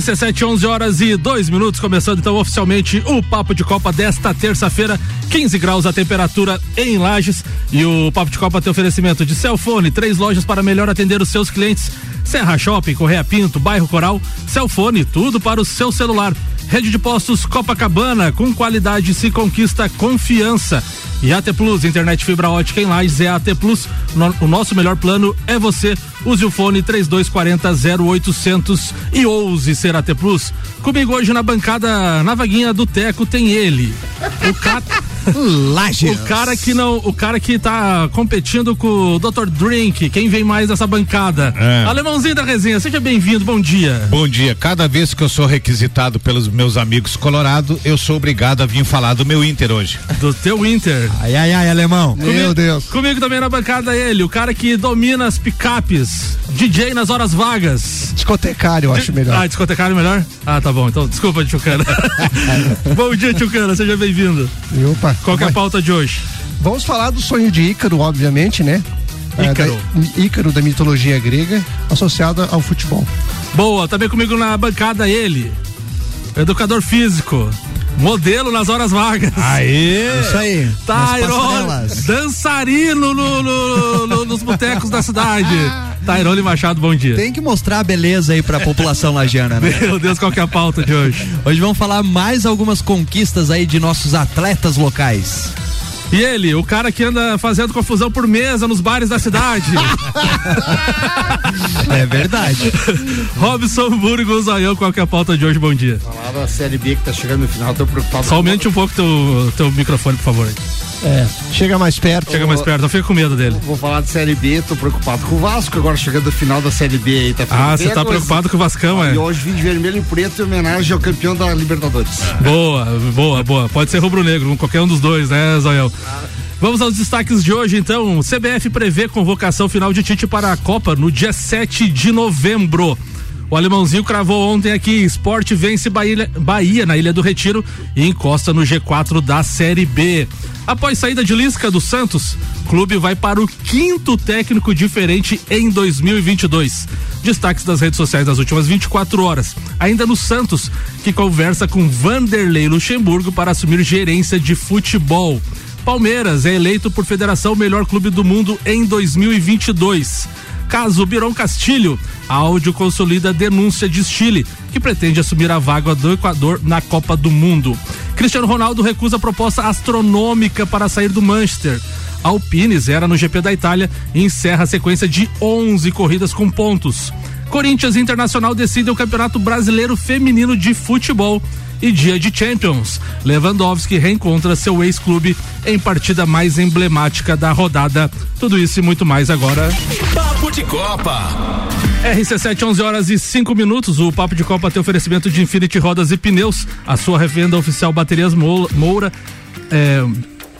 RC7, 11 horas e 2 minutos, começando então oficialmente o Papo de Copa desta terça-feira, 15 graus a temperatura em Lages. E o Papo de Copa tem oferecimento de Celfone, três lojas para melhor atender os seus clientes: Serra Shopping, Correia Pinto, Bairro Coral, Celfone, tudo para o seu celular. Rede de postos Copacabana, com qualidade se conquista confiança. E AT Plus, internet fibra ótica em Lages é AT Plus. No, o nosso melhor plano é você. Use o fone 3240 0800 e ouse ser AT Plus. Comigo hoje na bancada, na vaguinha do Teco, tem ele. O cara. Lages. O cara que não, o cara que tá competindo com o Dr. Drink, quem vem mais nessa bancada? É. Alemãozinho da resenha, seja bem-vindo, bom dia. Bom dia. Cada vez que eu sou requisitado pelos meus amigos colorado, eu sou obrigado a vir falar do meu Inter hoje. Do teu Inter. Ai, ai, ai, alemão. Meu Deus. Comigo também na bancada ele, o cara que domina as picapes, DJ nas horas vagas. Discotecário, eu acho melhor. Ah, discotecário melhor? Ah, tá bom. Então, desculpa, Tchucana. bom dia, Tchucana, seja bem-vindo. Opa. Qual que é a pauta de hoje? Vamos falar do sonho de Ícaro, obviamente, né? É, Ícaro. da- Ícaro da mitologia grega, associado ao futebol. Boa, também comigo na bancada ele, educador físico, modelo nas horas vagas. Aê! Isso aí. Tyrone, passarelas. dançarino no- no- no- nos botecos da cidade. Tyrone Machado, bom dia. Tem que mostrar a beleza aí pra população lagiana, né? Meu Deus, qual que é a pauta de hoje? Hoje vamos falar mais algumas conquistas aí de nossos atletas locais. E ele, o cara que anda fazendo confusão por mesa nos bares da cidade. É verdade. Robson Burgos, Zoião, qual que é a pauta de hoje? Bom dia. Falar da Série B que tá chegando no final, tô preocupado. Só aumente um pouco teu, teu microfone, por favor. É, chega mais perto. Chega mais perto, não fica com medo dele. Vou falar de Série B, tô preocupado com o Vasco, agora chegando no final da Série B aí, tá Ah, você tá preocupado com o Vascão, é? E hoje vim de vermelho e preto em homenagem ao campeão da Libertadores. Boa, boa, boa. Pode ser rubro-negro, qualquer um dos dois, né, Zoião? Vamos aos destaques de hoje, então. O CBF prevê convocação final de Tite para a Copa no dia 7 de novembro. O alemãozinho cravou ontem aqui: esporte vence Bahia, Bahia na Ilha do Retiro e encosta no G4 da Série B. Após saída de Lisca do Santos, clube vai para o quinto técnico diferente em 2022. Destaques das redes sociais das últimas 24 horas. Ainda no Santos, que conversa com Vanderlei Luxemburgo para assumir gerência de futebol. Palmeiras é eleito por federação melhor clube do mundo em 2022. Caso Birão Castilho, áudio consolida a denúncia de Chile, que pretende assumir a vaga do Equador na Copa do Mundo. Cristiano Ronaldo recusa a proposta astronômica para sair do Manchester. Alpine zera no GP da Itália e encerra a sequência de 11 corridas com pontos. Corinthians Internacional decidem o Campeonato Brasileiro Feminino de Futebol e dia de Champions. Lewandowski reencontra seu ex-clube em partida mais emblemática da rodada. Tudo isso e muito mais agora. De Copa. RC7, 11 horas e 5 minutos. O Papo de Copa tem oferecimento de Infinity Rodas e Pneus. A sua revenda oficial Baterias Mo- Moura. é,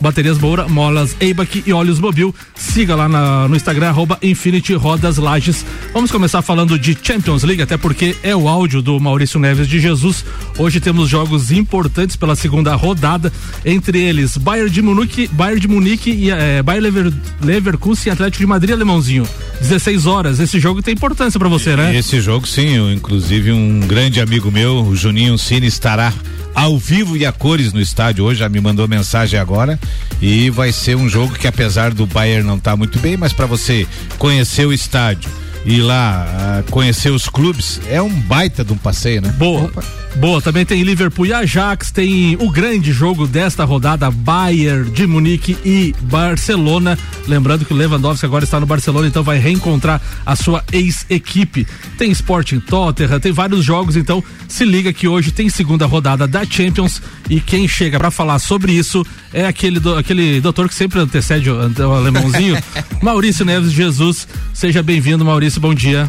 Baterias Moura, Molas Eibach e Óleos Mobil. Siga lá na- no Instagram, arroba Infinity Rodas Lages. Vamos começar falando de Champions League, até porque é o áudio do Maurício Neves de Jesus. Hoje temos jogos importantes pela segunda rodada, entre eles Bayern de Munique, Bayern de Munique e eh, Bayern Lever, Leverkusen e Atlético de Madrid, alemãozinho. 16 horas. Esse jogo tem importância pra você, né? Esse jogo, sim, eu, inclusive um grande amigo meu, o Juninho Cine, estará ao vivo e a cores no estádio hoje, já me mandou mensagem agora e vai ser um jogo que apesar do Bayern não estar muito bem, mas para você conhecer o estádio e lá ah, conhecer os clubes, é um baita de um passeio, né? Boa. Boa, também tem Liverpool e Ajax, tem o grande jogo desta rodada, Bayern de Munique e Barcelona. Lembrando que o Lewandowski agora está no Barcelona, então vai reencontrar a sua ex-equipe. Tem Sporting Tottenham, tem vários jogos, então se liga que hoje tem segunda rodada da Champions e quem chega para falar sobre isso é aquele, do- aquele doutor que sempre antecede o, o alemãozinho, Maurício Neves Jesus. Seja bem-vindo, Maurício, bom dia.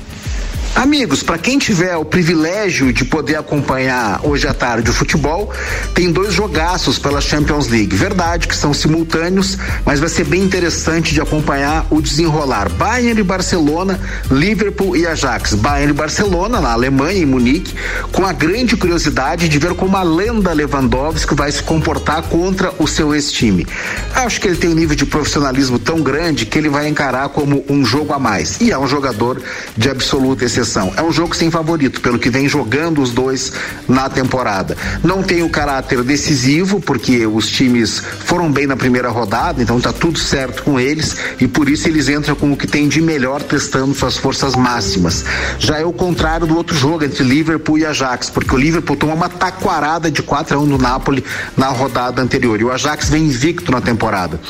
Amigos, para quem tiver o privilégio de poder acompanhar hoje à tarde o futebol, tem dois jogaços pela Champions League. Verdade que são simultâneos, mas vai ser bem interessante de acompanhar o desenrolar. Bayern e Barcelona, Liverpool e Ajax. Bayern e Barcelona na Alemanha em Munique, com a grande curiosidade de ver como a lenda Lewandowski vai se comportar contra o seu ex-time. Acho que ele tem um nível de profissionalismo tão grande que ele vai encarar como um jogo a mais. E é um jogador de absoluta excelência exceção. É um jogo sem favorito, pelo que vem jogando os dois na temporada. Não tem o caráter decisivo, porque os times foram bem na primeira rodada, então tá tudo certo com eles e por isso eles entram com o que tem de melhor testando suas forças máximas. Já é o contrário do outro jogo entre Liverpool e Ajax, porque o Liverpool tomou uma taquarada de 4 a 1 no Napoli na rodada anterior e o Ajax vem invicto na temporada.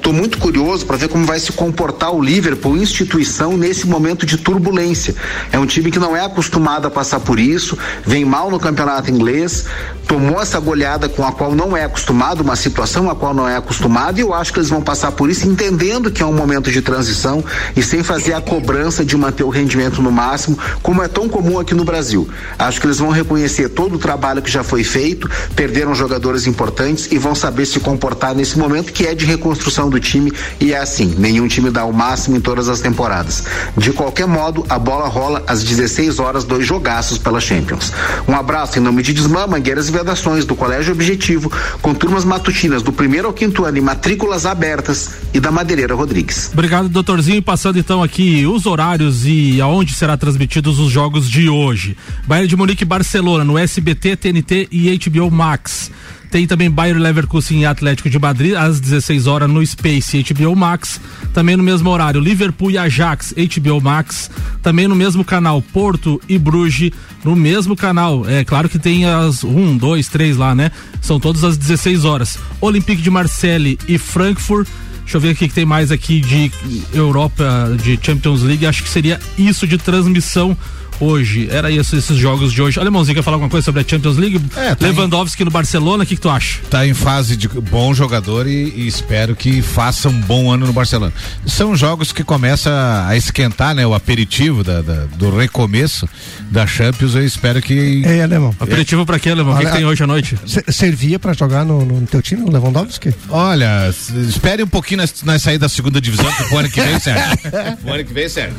Tô muito curioso para ver como vai se comportar o Liverpool instituição nesse momento de turbulência. É um time que não é acostumado a passar por isso, vem mal no campeonato inglês, tomou essa goleada com a qual não é acostumado, uma situação a qual não é acostumado, e eu acho que eles vão passar por isso entendendo que é um momento de transição e sem fazer a cobrança de manter o rendimento no máximo, como é tão comum aqui no Brasil. Acho que eles vão reconhecer todo o trabalho que já foi feito, perderam jogadores importantes e vão saber se comportar nesse momento que é de reconstrução do time e é assim, nenhum time dá o máximo em todas as temporadas. De qualquer modo, a bola rola às 16 horas, dois jogaços pela Champions. Um abraço em nome de Desmã, Mangueiras e Vedações, do Colégio Objetivo, com turmas matutinas do primeiro ao quinto ano e matrículas abertas e da Madeireira Rodrigues. Obrigado, doutorzinho. Passando então aqui os horários e aonde será transmitidos os jogos de hoje. Bayern de Munique e Barcelona no SBT, TNT e HBO Max. Tem também Bayern Leverkusen e Atlético de Madrid às 16 horas no Space HBO Max. Também no mesmo horário, Liverpool e Ajax HBO Max. Também no mesmo canal, Porto e Bruges no mesmo canal. É claro que tem as 1, 2, 3 lá, né? São todas às 16 horas. Olympique de Marseille e Frankfurt. Deixa eu ver o que tem mais aqui de Europa, de Champions League. Acho que seria isso de transmissão hoje. Era isso, esses jogos de hoje. Alemãozinho, quer falar alguma coisa sobre a Champions League? É, tá Lewandowski no Barcelona, o que, que tu acha? Tá em fase de bom jogador e, e, espero que faça um bom ano no Barcelona. São jogos que começa a esquentar, né? O aperitivo da, da do recomeço da Champions. Eu espero que. É, Alemão. Aperitivo pra quê, Alemão? O que, que, tem hoje à noite? Servia pra jogar no, no teu time, o Lewandowski? Olha, espere um pouquino nós, nós sair da segunda divisão, que o ano que vem, certo? o ano que vem, certo.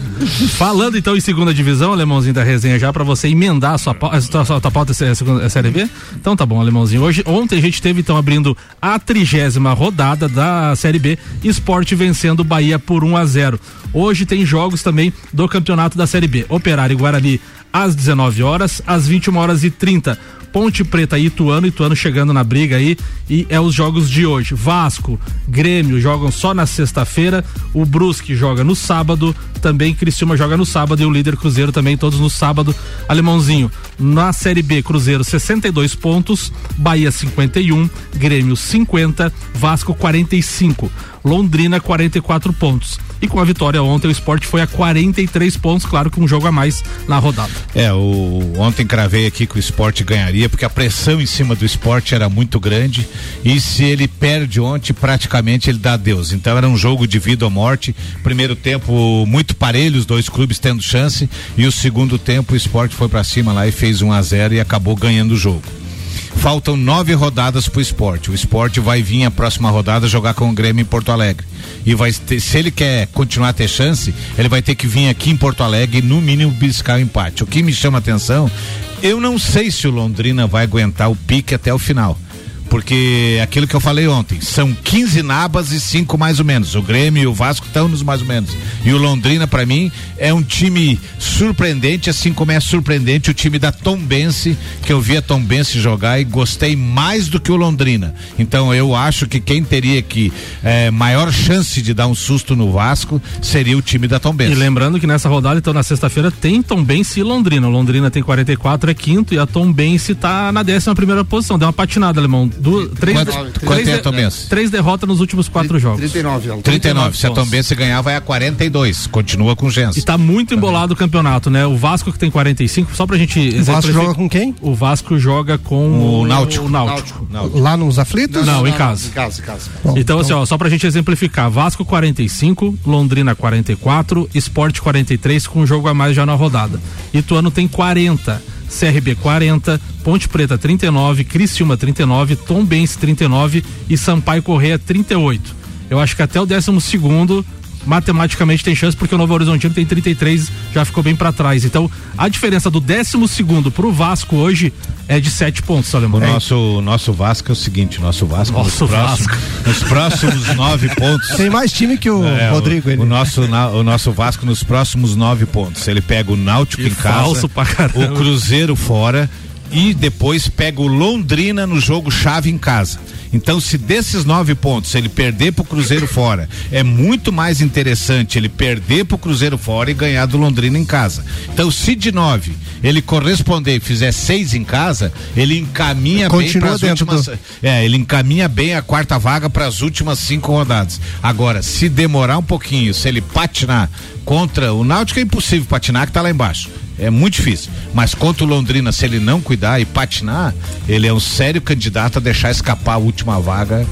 Falando então em segunda divisão, Alemãozinho da resenha já para você emendar a sua pauta. A sua, sua pauta é Série B? Então tá bom, Alemãozinho. Hoje, ontem a gente teve então abrindo a trigésima rodada da Série B, esporte vencendo Bahia por 1 a 0 Hoje tem jogos também do campeonato da Série B. Operário e Guarani às 19 horas, às 21 horas e 30 Ponte Preta e Ituano, Ituano chegando na briga aí e é os jogos de hoje. Vasco, Grêmio jogam só na sexta-feira, o Brusque joga no sábado, também Criciúma joga no sábado e o líder Cruzeiro também todos no sábado. Alemãozinho, na Série B, Cruzeiro 62 pontos, Bahia 51, Grêmio 50, Vasco 45. Londrina 44 pontos. E com a vitória ontem, o esporte foi a 43 pontos, claro que um jogo a mais na rodada. É, o ontem cravei aqui que o esporte ganharia, porque a pressão em cima do esporte era muito grande. E se ele perde ontem, praticamente ele dá adeus. Então era um jogo de vida ou morte. Primeiro tempo muito parelho, os dois clubes tendo chance. E o segundo tempo, o esporte foi para cima lá e fez 1 um a 0 e acabou ganhando o jogo. Faltam nove rodadas pro esporte. O esporte vai vir a próxima rodada jogar com o Grêmio em Porto Alegre. E vai ter, se ele quer continuar a ter chance, ele vai ter que vir aqui em Porto Alegre e no mínimo buscar o empate. O que me chama atenção, eu não sei se o Londrina vai aguentar o pique até o final porque aquilo que eu falei ontem, são 15 nabas e cinco mais ou menos. O Grêmio e o Vasco estão nos mais ou menos. E o Londrina, para mim, é um time surpreendente, assim como é surpreendente o time da Tombense, que eu vi a Tombense jogar e gostei mais do que o Londrina. Então eu acho que quem teria que é, maior chance de dar um susto no Vasco seria o time da Tombense. E lembrando que nessa rodada, então na sexta-feira, tem Tombense e Londrina. O Londrina tem 44, é quinto, e a Tombense tá na décima primeira posição. Deu uma patinada, alemão Du, três, quanto, quanto três, é a Tombense? Três derrotas nos últimos quatro jogos. 39, 39. 39. Se a Tombense ganhar, vai a 42. Continua com chance. E tá muito embolado o campeonato, né? O Vasco que tem 45, só pra gente. O Vasco joga com quem? O Vasco joga com o, o Náutico. O Náutico. Náutico. Lá nos aflitos? Não, não, não em casa. Em casa, em casa. Bom, então, então, assim, ó, só pra gente exemplificar: Vasco 45, Londrina 44, Esporte 43, com um jogo a mais já na rodada. Ituano tem 40. CRB 40, Ponte Preta 39, Criciúma 39, Tombense 39 e Sampaio Correia 38. Eu acho que até o décimo segundo matematicamente tem chance porque o Novo Horizontino tem 33, já ficou bem para trás. Então, a diferença do 12 segundo pro Vasco hoje é de 7 pontos, Alemão. O nosso, nosso Vasco é o seguinte, nosso Vasco, Nosso nos, próximos, Vasco. nos próximos nove pontos. Tem mais time que o É, Rodrigo. o, o nosso, na- o nosso Vasco nos próximos nove pontos. Ele pega o Náutico Que em casa, o Cruzeiro fora e depois pega o Londrina no jogo chave em casa. Então, se desses nove pontos ele perder pro Cruzeiro fora, é muito mais interessante ele perder pro Cruzeiro fora e ganhar do Londrina em casa. Então, se de nove ele corresponder e fizer seis em casa, ele encaminha bem para últimas. É, ele encaminha bem a quarta vaga para as últimas cinco rodadas. Agora, se demorar um pouquinho, se ele patinar contra o Náutico é impossível patinar que tá lá embaixo. É muito difícil. Mas contra o Londrina, se ele não cuidar e patinar, ele é um sério candidato a deixar escapar a última vaga.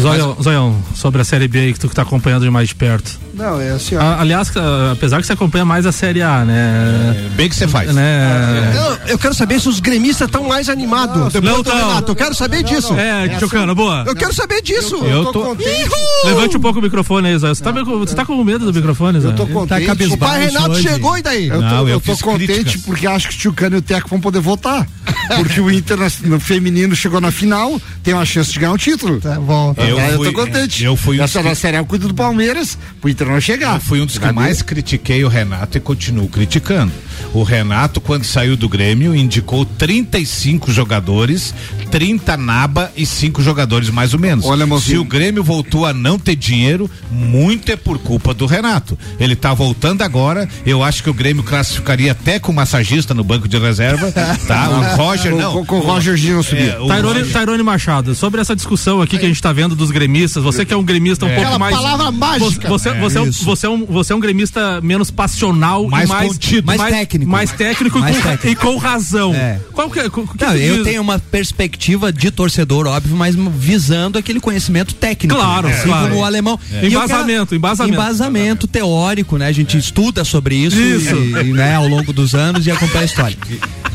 Zoião, Zoião, sobre a Série B aí que tu que tá acompanhando de mais de perto. Não, é assim, ó. A- aliás, apesar que você acompanha mais a Série A, né? É, bem que você faz. né? Eu, eu quero saber se os gremistas estão mais animados. Não tão. Renato, eu quero saber disso. É, Tchocano, boa. Eu quero saber disso. Eu tô- contente. Levante um pouco o microfone aí, Zóio. Você tá, você tá com medo do microfone, Zóio? Eu tô Tá contente. O cabisbaixo pai Renato hoje. chegou e daí? Eu tô, Não, eu eu tô contente críticas. porque acho que o Tchucano e o Teco vão poder votar. Porque o Inter no feminino chegou na final, tem uma chance de ganhar o título. Tá bom. Eu Ah, fui- tô contente. eu fui um Essa da Série A eu cuido do Palmeiras, pro Inter não chegar. Eu fui um dos que mais critiquei o Renato e continuo criticando. O Renato, quando saiu do Grêmio, indicou 35 jogadores, 30 naba e 5 jogadores mais ou menos. Olha. Se o Grêmio voltou a não ter dinheiro, muito é por culpa do Renato. Ele tá voltando agora. Eu acho que o Grêmio classificaria até com massagista no banco de reserva, tá? O Roger Com- não. com- com o Roger Gino subir. É, o Tairone, Roger- Tairone Machado, sobre essa discussão aqui que a gente tá vendo dos gremistas, você que é um gremista um pouco Aquela mais. palavra mágica. Você, É, você, é um, você, é um, você é um gremista menos passional Mais e mais contido. Mais técnico. Mais técnico, Mais e, com, técnico. e com razão. É. Qual que é? que Não, eu diz? tenho uma perspectiva de torcedor, óbvio, mas visando aquele conhecimento técnico. Claro, assim claro. como o alemão. Eu Embasamento, quero- embasamento. Embasamento teórico, né? A gente estuda sobre isso, Isso. E, e, né, ao longo dos anos e acompanha a história.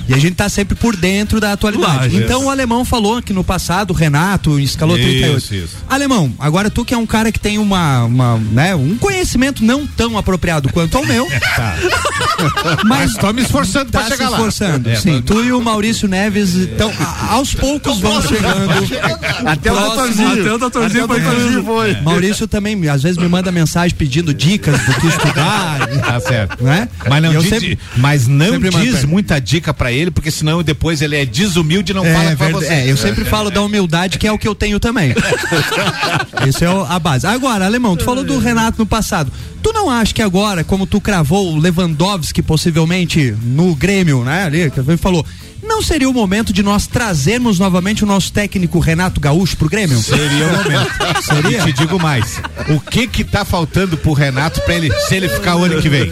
E a gente tá sempre por dentro da atualidade. Então o alemão falou que no passado, o Renato escalou Isso, 38. isso. Alemão, agora tu que é um cara que tem uma, uma, né, um conhecimento não tão apropriado quanto ao meu, Mas tô me esforçando tá pra se chegar lá. esforçando. É, Sim, mas- tu e o Maurício Neves, então, a- aos poucos vão chegando. Até o doutorzinho. Até o doutorzinho Até o foi foi. Maurício também, às vezes, me manda mensagem pedindo dicas do que estudar. Tá certo. Né? Mas não eu diz, sempre- mas não diz muita dica pra ele, porque senão depois ele é desumilde e não fala É, pra verdade. você. É, eu sempre falo da humildade, que é o que eu tenho também. Isso é a base. Agora, Alemão, tu falou do Renato no passado. Tu não acha que agora, como tu cravou o Lewandowski possivelmente no Grêmio, né? Ali, que ele falou. Não seria o momento de nós trazermos novamente o nosso técnico Renato Gaúcho pro Grêmio? Seria o momento. Seria? E te digo mais. O que que tá faltando pro Renato pra ele, se ele ficar o ano que vem?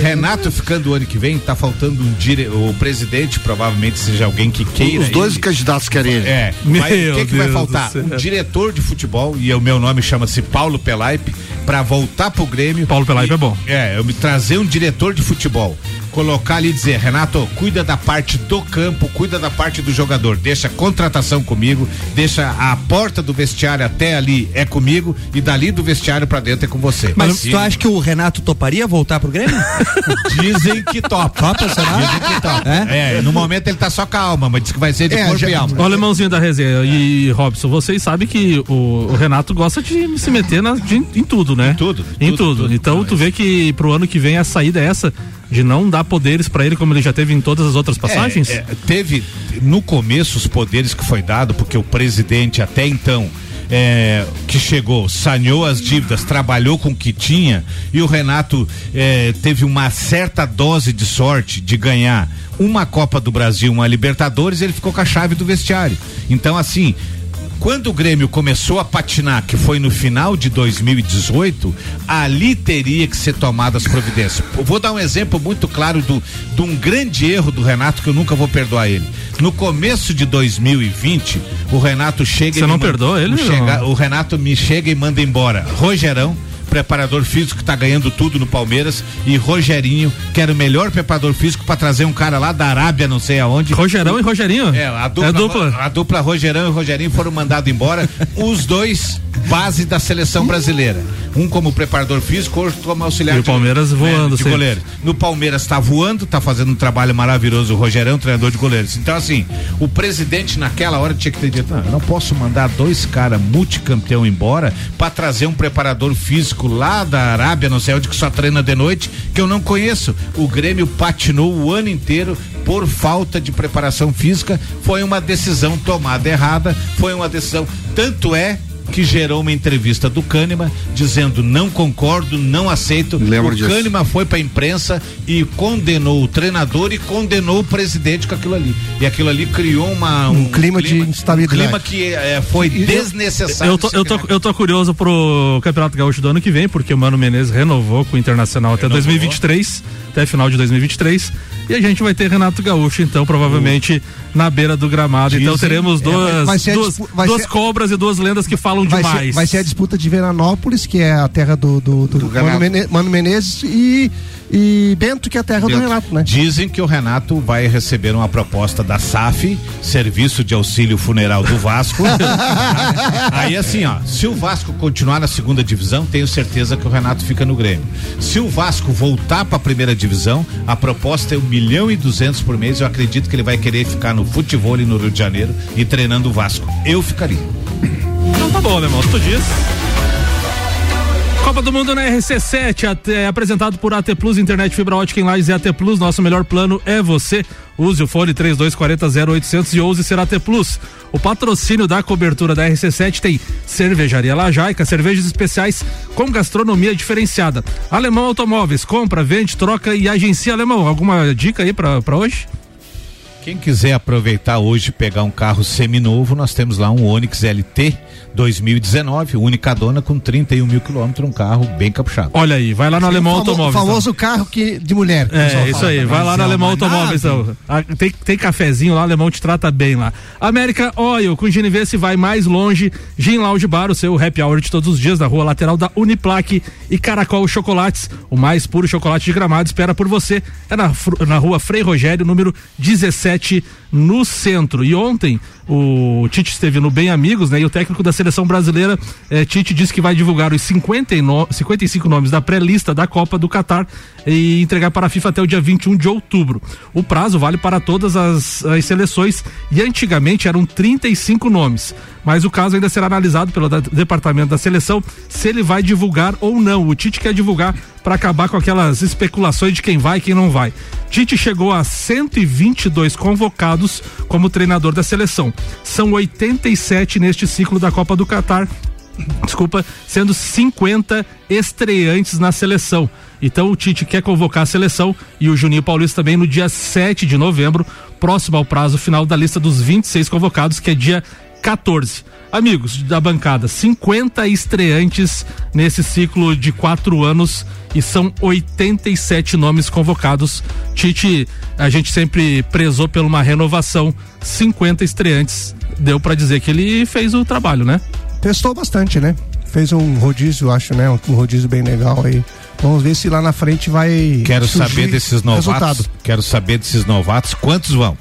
Renato ficando o ano que vem, tá faltando um dire... o presidente, provavelmente seja alguém que queira. Os dois ele. candidatos querem ele. É, Meu vai- o que, que vai Deus faltar? do céu. Um diretor de futebol, e o meu nome chama-se Paulo Pelaipe, pra voltar pro Grêmio. Paulo Pelaipe E- é bom. É, eu me trazer um diretor de futebol. Colocar ali e dizer, Renato, cuida da parte do campo, cuida da parte do jogador, deixa a contratação comigo, deixa a porta do vestiário até ali é comigo e dali do vestiário pra dentro é com você. Mas tu acha que o Renato toparia voltar pro Grêmio? Dizem que topa. Topa, será? Dizem que topa. É? É? no momento ele tá só com a alma, mas diz que vai ser de É, corpo já- e alma. Ó, o alemãozinho da resenha e Robson, vocês sabem que o, o Renato gosta de se meter na- de- em tudo, né? Em tudo, Em tudo, tudo. tudo, então tu vê que pro ano que vem a saída é essa de não dar poderes pra ele como ele já teve em todas as outras passagens? É, é, teve no começo os poderes que foi dado, porque o presidente até então. é, que chegou, saneou as dívidas, trabalhou com o que tinha e o Renato é, teve uma certa dose de sorte de ganhar uma Copa do Brasil, uma Libertadores, ele ficou com a chave do vestiário. Então, assim, quando o Grêmio começou a patinar, que foi no final de 2018, ali teria que ser tomadas as providências. Eu vou dar um exemplo muito claro do, de um grande erro do Renato que eu nunca vou perdoar ele. No começo de 2020, o Renato chega Você e não manda- perdoa ele, chega-? O Renato me chega e manda embora. Rogerão. Preparador físico que tá ganhando tudo no Palmeiras e Rogerinho, que era o melhor preparador físico para trazer um cara lá da Arábia, não sei aonde. Rogerão e Rogerinho? É, a dupla, É dupla. A dupla Rogerão e Rogerinho foram mandados embora. Os dois base da seleção brasileira. Um como preparador físico, outro como auxiliar E o de- Palmeiras voando de sempre. goleiro. No Palmeiras está voando, está fazendo um trabalho maravilhoso o Rogerão, treinador de goleiros. Então, assim, o presidente naquela hora tinha que ter dito: não, eu não posso mandar dois caras multicampeão embora para trazer um preparador físico lá da Arábia, não sei onde, que só treina de noite, que eu não conheço. O Grêmio patinou o ano inteiro por falta de preparação física. Foi uma decisão tomada errada, foi uma decisão. Tanto é que gerou uma entrevista do Kahneman dizendo não concordo, não aceito. Lembro o disso. Kahneman foi para a imprensa e condenou o treinador e condenou o presidente com aquilo ali. E aquilo ali criou uma, Um clima de instabilidade. Um clima que eh, foi desnecessário. Eu tô, eu, tô, eu tô curioso pro Campeonato Gaúcho do ano que vem, porque o Mano Menezes renovou com o Internacional até 2023, até final de 2023. E a gente vai ter Renato Gaúcho, então, provavelmente na beira do gramado. então Dizem- teremos duas, a duas, duas ser- cobras e duas lendas que falam Vai demais. ser, vai ser a disputa de Veranópolis, que é a terra do, do, do, Renato. Mano, Mene- Mano Menezes, e, e Bento, que é a terra do Bento. Renato, né? Dizem que o Renato vai receber uma proposta da SAF, Serviço de Auxílio Funeral do Vasco. Aí assim, ó, se o Vasco continuar na segunda divisão, tenho certeza que o Renato fica no Grêmio. Se o Vasco voltar para a primeira divisão, a proposta é um milhão e duzentos por mês. Eu acredito que ele vai querer ficar no futebol no Rio de Janeiro e treinando o Vasco. Eu ficaria. Então tá bom, Alemão, tu diz. Copa do Mundo na RC7, até- apresentado por AT Plus, internet fibra ótica em Lages e AT Plus. Nosso melhor plano é você. Use o fone 3240 0800 e ouse ser AT Plus. O patrocínio da cobertura da RC7 tem Cervejaria Lajaica, cervejas especiais com gastronomia diferenciada. Alemão Automóveis, compra, vende, troca e agencia Alemão. Alguma dica aí pra hoje? Quem quiser aproveitar hoje e pegar um carro seminovo, nós temos lá um Onix LT 2019, única dona com 31 mil quilômetros, um carro bem capuchado. Olha aí, vai lá no Alemão o famo- Automóveis. então. famoso carro que, de mulher. que o É, isso aí, vai lá no é Alemão uma Automóveis. Então. Ah, Tem, tem cafezinho lá, o alemão te trata bem lá. América Oil, com Genevieve vai mais longe. Gin Lounge Bar, o seu happy hour de todos os dias, na rua lateral da Uniplaque. E Caracol Chocolates, o mais puro chocolate de gramado, espera por você. É na, na rua Frei Rogério, número 17, no centro. E ontem, o Tite esteve no Bem Amigos, né? E o técnico da seleção brasileira, eh, Tite, disse que vai divulgar os 59, 55 nomes da pré-lista da Copa do Catar e entregar para a FIFA até o dia 21 de outubro. O prazo vale para todas as, as seleções e antigamente eram 35 nomes. Mas o caso ainda será analisado pelo da- departamento da seleção se ele vai divulgar ou não. O Tite quer divulgar para acabar com aquelas especulações de quem vai e quem não vai. Tite chegou a 122 convocados como treinador da seleção. São 87 neste ciclo da Copa do Catar desculpa, sendo 50 estreantes na seleção. Então o Tite quer convocar a seleção e o Juninho Paulista também no dia 7 de novembro, próximo ao prazo final da lista dos 26 convocados, que é dia 14. Amigos da bancada, 50 estreantes nesse ciclo de quatro anos e são 87 nomes convocados. Tite, a gente sempre prezou por uma renovação, 50 estreantes. Deu pra dizer que ele fez o trabalho, né? Testou bastante, né? Fez um rodízio, acho, né? Um rodízio bem legal aí. Vamos ver se lá na frente vai. Quero saber desses novatos. Resultado. Quero saber desses novatos quantos vão.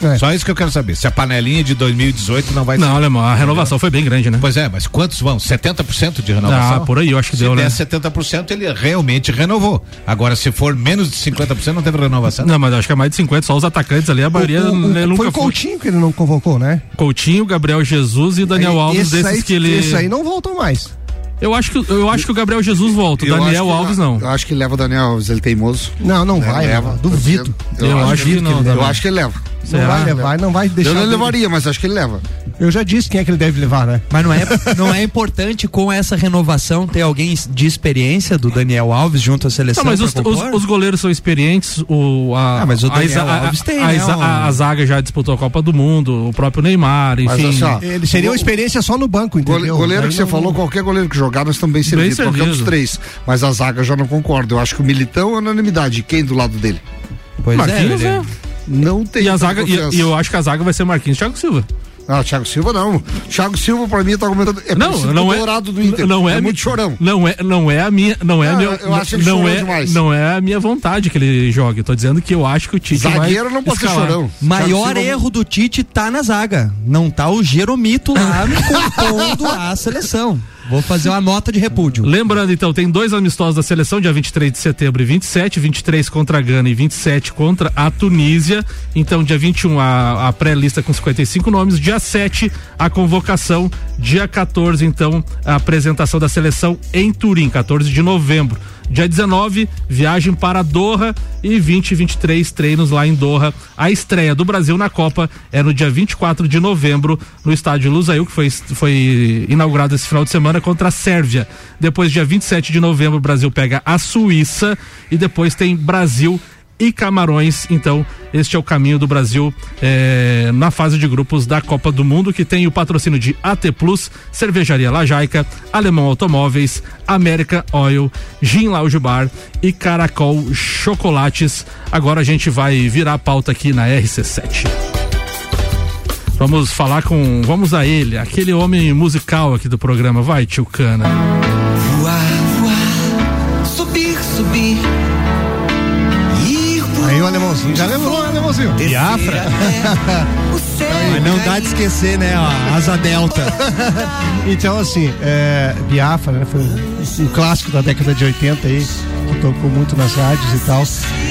É. Só isso que eu quero saber. Se a panelinha de 2018 não vai Não, ser. alemão, a renovação foi bem grande, né? Pois é, mas quantos vão? 70% de renovação? Ah, por aí, eu acho que se deu, der né? 70%, ele realmente renovou. Agora, se for menos de 50%, não teve renovação. Não, mas acho que é mais de 50, só os atacantes ali, a maioria O- o- né, foi o Coutinho que ele não convocou, né? Coutinho, Gabriel Jesus e Daniel Aí, Alves, esse desses aí, que ele. Esse aí não voltam mais. Eu acho que eu acho que o Gabriel Jesus volta, o Eu Daniel Alves não. Eu acho que leva o Daniel Alves, ele é teimoso. Não, não É, vai. leva. Duvido. Eu acho que não, Eu acho que ele leva. Não vai levar, não vai deixar. Eu não levaria, mas acho que ele leva. Eu já disse quem é que ele deve levar, né? Mas não é, não é importante com essa renovação ter alguém de experiência do Daniel Alves junto à seleção? Não, mas os, os, os goleiros são experientes. O, a, Ah, mas o Daniel a- Alves tem, a, né, a- a zaga já disputou a Copa do Mundo, o próprio Neymar, Mas, enfim. assim, ó, Ele seria uma experiência só no banco, entendeu? Goleiro Aí que você não- falou, qualquer goleiro que jogar, nós estamos bem servidos. Dos servido. três. Mas a zaga já não concordo. Eu acho que o Militão é unanimidade. Quem do lado dele? Pois Marquinhos é, é. ele- Não tem. E a zaga, e, e eu acho que a zaga vai ser Marquinhos e Thiago Silva. Não, Thiago Silva não. Thiago Silva, pra mim, tá comentando. É não, não com o é. Dourado do Inter. Não é, é muito chorão. Não é, não é a minha, não é a Ah, minha, eu acho ele não chorão é, demais. não é a minha vontade que ele jogue. Eu tô dizendo que eu acho que o Tite Zagueiro vai não pode ser escalar. chorão. Maior erro do Tite tá na zaga. Não tá o Jeromito lá me compondo a seleção. Vou fazer uma nota de repúdio. Lembrando, então, tem dois amistosos da seleção, dia 23 de setembro e 27, 23 contra a Gana e 27 contra a Tunísia. Então, dia 21, a, a pré-lista com 55 nomes. Dia 7, a convocação. Dia 14, então, a apresentação da seleção em Turim, 14 de novembro. Dia 19, viagem para Doha e 20 e 23 treinos lá em Doha. A estreia do Brasil na Copa é no dia 24 de novembro no estádio Lusail, que foi, foi inaugurado esse final de semana contra a Sérvia. Depois, dia 27 de novembro, o Brasil pega a Suíça e depois tem Brasil e Camarões. Então, este é o caminho do Brasil eh, na fase de grupos da Copa do Mundo, que tem o patrocínio de AT Plus, Cervejaria Lajaica, Alemão Automóveis, América Oil, Gin Lounge Bar e Caracol Chocolates. Agora a gente vai virar a pauta aqui na RC7. Vamos falar com. Vamos a ele, aquele homem musical aqui do programa. Vai, tio Cana. Voar, voar, subir, subir. Já lembrou, né, alemãozinho? Biafra. céu. Mas não dá de esquecer, né? A asa delta. Então, assim, é, Biafra, né, foi um, um clássico da década de 80 aí, que tocou muito nas rádios e tal.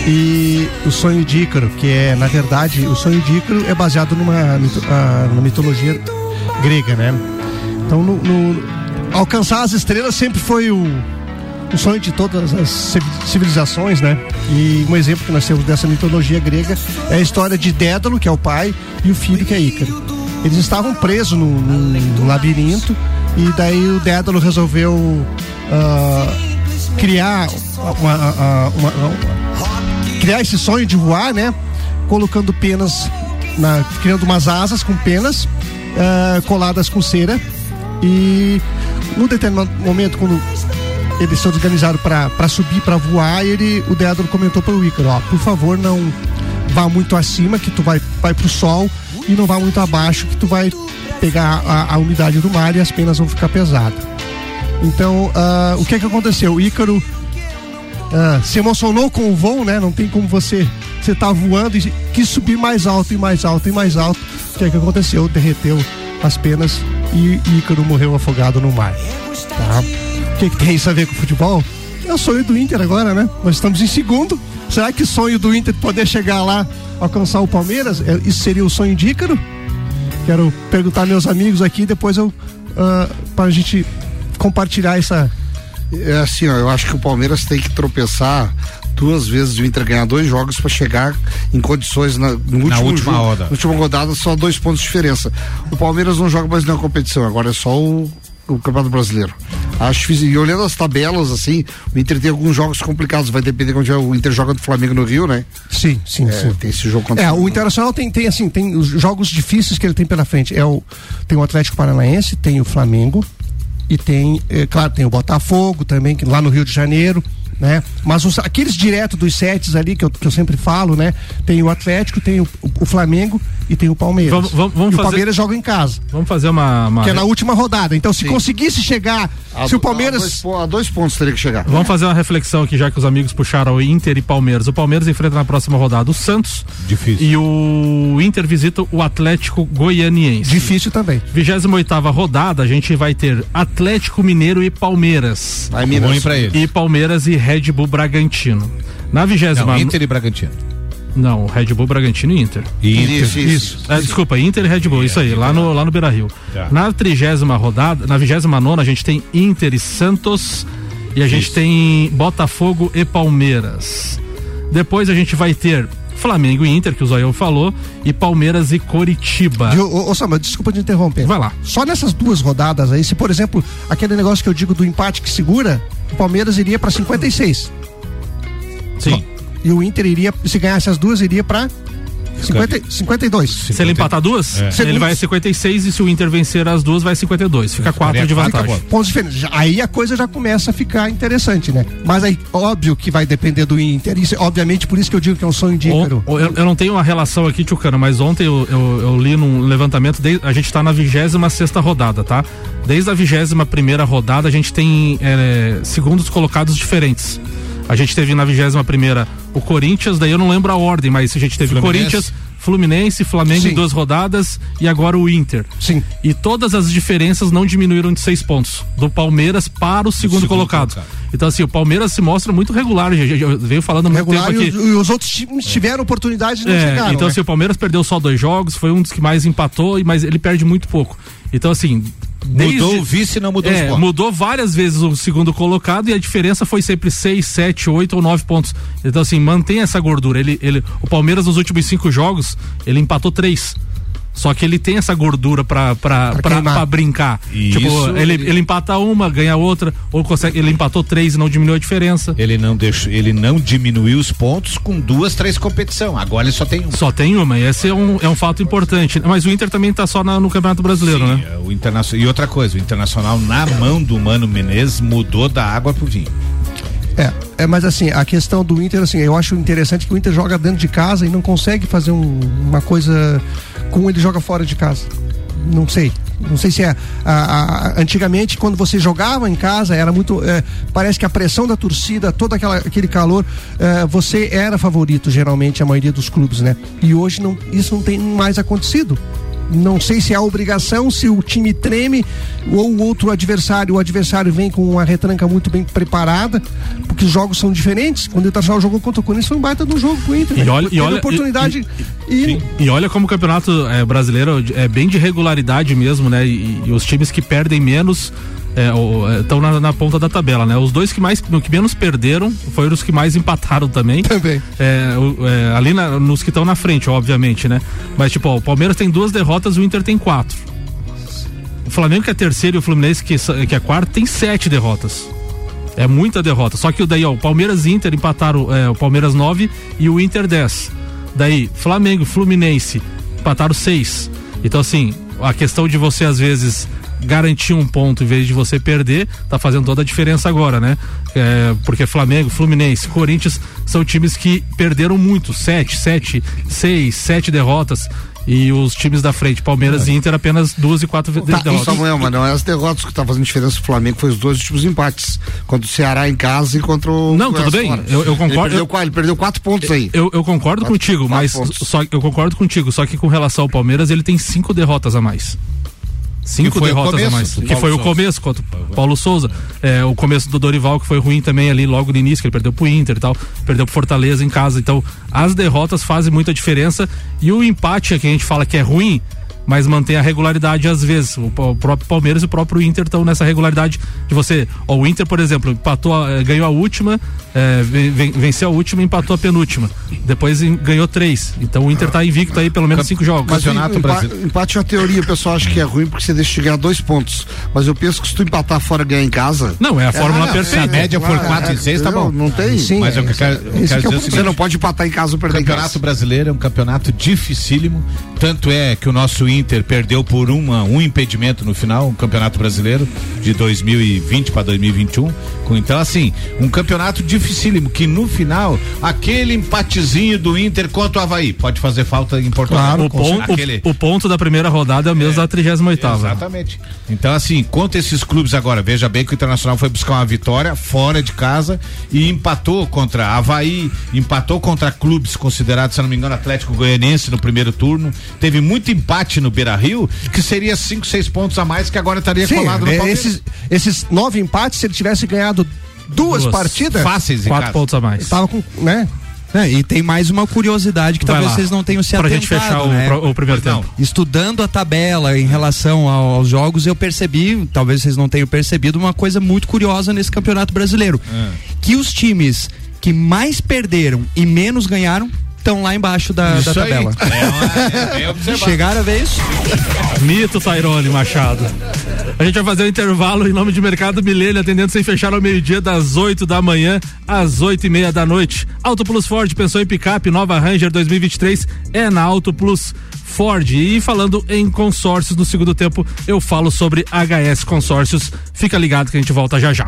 E o sonho de Ícaro, que é, na verdade, o sonho de Ícaro é baseado numa, mito- ah, numa mitologia grega, né? Então, no, no- alcançar as estrelas sempre foi o, o sonho de todas as civi- civilizações, né? E um exemplo que nós temos dessa mitologia grega é a história de Dédalo, que é o pai, e o filho, que é Ícaro. Eles estavam presos num, num- num labirinto e daí o Dédalo resolveu ah, criar uma, uma- uma- criar esse sonho de voar, né? Colocando penas, na, criando umas asas com penas ah, coladas com cera e no determinado momento quando eles se organizaram para subir, para voar, ele, o Dédalo comentou para o Ícaro, ó, por favor, não vá muito acima, que tu vai, vai pro sol, e não vá muito abaixo, que tu vai pegar a, a umidade do mar e as penas vão ficar pesadas. Então, ah, o que é que aconteceu? O Ícaro ah, se emocionou com o voo, né? Não tem como você você tá voando e quis subir mais alto e mais alto e mais alto. O que é que aconteceu? Derreteu as penas e Ícaro morreu afogado no mar. Tá? O que, que tem isso a ver com futebol? É o sonho do Inter agora, né? Nós estamos em segundo. Será que o sonho do Inter poder chegar lá, alcançar o Palmeiras? É, Isso seria o sonho de Ícaro? Quero perguntar meus amigos aqui, depois eu. ah, para a gente compartilhar essa. É assim, ó, eu acho que o Palmeiras tem que tropeçar duas vezes o Inter ganhar dois jogos para chegar em condições na, no último última jogo, roda. Na última rodada, só dois pontos de diferença. O Palmeiras não joga mais na competição, agora é só o, o Campeonato Brasileiro. Acho difícil. E olhando as tabelas, assim, o Inter tem alguns jogos complicados, vai depender de onde o Inter joga do Flamengo no Rio, né? Sim, sim, É, sim. tem esse jogo contra É, o Internacional tem, tem assim, tem os jogos difíceis que ele tem pela frente. É o, tem o Atlético Paranaense, tem o Flamengo e tem, é, claro, tem o Botafogo também, que lá no Rio de Janeiro, né? Mas os- aqueles direto dos setes ali que eu, que eu sempre falo, né? Tem o Atlético, tem o, o Flamengo e tem o Palmeiras. Vamos- vamos- vamos e o fazer- Palmeiras joga em casa, Vamos fazer uma. uma- que é na última rodada. Então, se conseguisse chegar, A, se o a dois, Palmeiras po- a dois pontos teria que chegar. Vamos fazer uma reflexão aqui, já que os amigos puxaram o Inter e Palmeiras. O Palmeiras enfrenta na próxima rodada o Santos. Difícil. E o Inter visita o Atlético Goianiense. difícil também. 28 rodada, a gente vai ter Atlético Mineiro e Palmeiras. Vai, Minas. Ruim pra ele. E Palmeiras e Red Bull Bragantino. Na vigésima. Não, Inter e Bragantino. Não, Red Bull, Bragantino e Inter. E Inter. Isso, isso. Ah, desculpa, Inter e Red Bull, isso aí, lá no, lá no Beira Rio. Tá. Na trigésima rodada, na vigésima nona, a gente tem Inter e Santos e a gente Isso. tem Botafogo e Palmeiras. Depois a gente vai ter Flamengo e Inter, que o Zoião falou, e Palmeiras e Coritiba. E, ô, ô, Samba, desculpa te interromper. Vai lá. Só nessas duas rodadas aí, se por exemplo, aquele negócio que eu digo do empate que segura, o Palmeiras iria pra 56. Sim. E o Inter iria, se ganhasse as duas, iria pra 50, 52. Se ele empatar duas, ele Segundos. vai a 56 e se o Inter vencer as duas, vai a 52. Fica 4 de vantagem. pontos. diferentes. Aí a coisa já começa a ficar interessante, né? Mas aí, óbvio que vai depender do Inter. Isso, obviamente, por isso que eu digo que é um sonho de Ícaro. O- eu, eu não tenho uma relação aqui, Tchucano, mas ontem eu, eu, eu li num levantamento, de- a gente tá na 26 sexta rodada, tá? Desde a 21 primeira rodada, a gente tem é, segundos colocados diferentes. A gente teve na 21 primeira o Corinthians, daí eu não lembro a ordem, mas a gente teve Fluminense. Corinthians, Fluminense, Flamengo Sim. em duas rodadas e agora o Inter. Sim. E todas as diferenças não diminuíram de seis pontos. Do Palmeiras para o segundo, segundo colocado. colocado. Então, assim, o Palmeiras se mostra muito regular. Já veio falando há muito Regular tempo e aqui. os, e os outros times tiveram oportunidade e não É, chegaram. então né? assim, o Palmeiras perdeu só dois jogos, foi um dos que mais empatou, e- mas ele perde muito pouco. Então assim, desde- Mudou o vice, não mudou os é, pontos. mudou várias vezes o segundo colocado e a diferença foi sempre 6, 7, 8 ou 9 pontos. Então, assim, mantém essa gordura. Ele, ele, o Palmeiras, nos últimos cinco jogos, ele empatou três. Só que ele tem essa gordura pra, pra, Pra pra, brincar. Tipo, isso- ele, ele empata uma, ganha outra, ou consegue. Ele empatou três e não diminuiu a diferença. Ele não deixou, ele não diminuiu os pontos com duas, três competição. Agora ele só tem um. Só tem uma, e esse é um, é um fato importante. Mas o Inter também tá só na- no Campeonato Brasileiro, Sim, né? é, o internacional e outra coisa, o internacional na mão do Mano Menezes mudou da água pro vinho. É, é, mas assim, a questão do Inter, assim, eu acho interessante que o Inter joga dentro de casa e não consegue fazer um- uma coisa como ele joga fora de casa. Não sei. Não sei se é. a- a- antigamente, quando você jogava em casa, era muito. é, parece que a pressão da torcida, todo aquela, aquele calor, é, você era favorito, geralmente, a maioria dos clubes, né? E hoje não, isso não tem mais acontecido. Não sei se é a obrigação, se o time treme ou o outro adversário, o adversário vem com uma retranca muito bem preparada, porque os jogos são diferentes. Quando o Internacional jogou contra o Corinthians foi um baita um jogo com o Inter. E né? olha- e olha- oportunidade e, E olha como o campeonato é, brasileiro é bem de regularidade mesmo, né? E, e os times que perdem menos estão na, na ponta da tabela, né? Os dois que mais que menos perderam foram os que mais empataram também. também. É, é, ali na- nos que estão na frente, obviamente, né? Mas, tipo, ó, o Palmeiras tem duas derrotas e o Inter tem quatro. O Flamengo, que é terceiro, e o Fluminense, que, que é quarto, tem sete derrotas. É muita derrota. Só que daí, ó, o Palmeiras e Inter empataram é, o Palmeiras 9 e o Inter 10. Daí, Flamengo, Fluminense empataram seis. Então, assim, a questão de você, às vezes, garantir um ponto em vez de você perder, tá fazendo toda a diferença agora, né? É, porque Flamengo, Fluminense, Corinthians são times que perderam muito, sete, sete, seis, sete derrotas. E os times da frente, Palmeiras e Inter, apenas duas e quatro Tá, derrotas. Samuel, mas não é as derrotas que tá fazendo diferença pro Flamengo, foi os dois últimos empates. Contra o Ceará em casa e contra o. Não, tudo Goiás bem, fora. eu- eu concordo- Ele perdeu, eu- quatro- ele perdeu quatro pontos aí. Eu, eu concordo Quatro- contigo, quatro mas pontos. só, eu concordo contigo, só que com relação ao Palmeiras, ele tem cinco derrotas a mais. Cinco o derrotas a começo mais. do Que Paulo foi o Souza. começo contra o Paulo Souza. É, o começo do Dorival, que foi ruim também ali logo no início, que ele perdeu pro Inter e tal. Perdeu pro Fortaleza em casa. Então, as derrotas fazem muita diferença. E o empate é que a gente fala que é ruim, mas mantém a regularidade às vezes. O, o próprio Palmeiras e o próprio Inter estão nessa regularidade de você. Ó, o Inter, por exemplo, empatou, eh, ganhou a última, ven- venceu a última e empatou a penúltima. Depois ganhou três. Então o Inter tá invicto aí pelo menos cinco jogos. Mas Campeonato o empa- Brasileiro. empate é uma teoria, o pessoal acha que é ruim porque você deixa de ganhar dois pontos. Mas eu penso que se tu empatar fora e ganhar em casa. Não, é a fórmula não, perfeita. se a média for Ah, 4 é, e 6, tá bom. Não tem. Sim, Mas é, eu quero, eu quero que é o dizer o ponto. seguinte, Você não pode empatar em casa ou O perder em Campeonato casa. Brasileiro é um campeonato dificílimo. Tanto é que o nosso Inter perdeu por uma, um impedimento no final, o Campeonato Brasileiro de 2020 para 2021. Com, então, assim, um campeonato dificílimo que no final, aquele empatezinho do Inter contra o Havaí pode fazer falta em Porto Claro, O, pon- o- Aquele- o ponto da primeira rodada é o mesmo da 38 Exatamente. Então, assim, contra esses clubes agora, veja bem que o Internacional foi buscar uma vitória fora de casa e empatou contra Havaí, empatou contra clubes considerados, se não me engano, Atlético Goianense no primeiro turno. Teve muito empate no Beira Rio, que seria cinco, seis pontos a mais que agora estaria Sim, colado no é, Palmeiras. esses, esses nove empates, se ele tivesse ganhado duas, Duas. partidas, Fáceis em Quatro casa. pontos a mais. tava com, né? É, e tem mais uma curiosidade que Vai talvez lá. vocês não tenham se Pra atentado, gente fechar o, né? pro- o primeiro não. tempo. Estudando a tabela em relação ao- aos jogos, eu percebi, talvez vocês não tenham percebido, uma coisa muito curiosa nesse Campeonato Brasileiro. Que os times que mais perderam e menos ganharam estão lá embaixo da, da tabela. É, uma- é. Chegaram a ver isso? Mito Tairone Machado. A gente vai fazer um intervalo em nome de Mercado Milênio, atendendo sem fechar ao meio-dia, das 8 da manhã às 8 e meia da noite. Auto Plus Ford pensou em picape, nova Ranger 2023 é na Auto Plus Ford. E falando em consórcios, no segundo tempo eu falo sobre HS Consórcios. Fica ligado que a gente volta já já.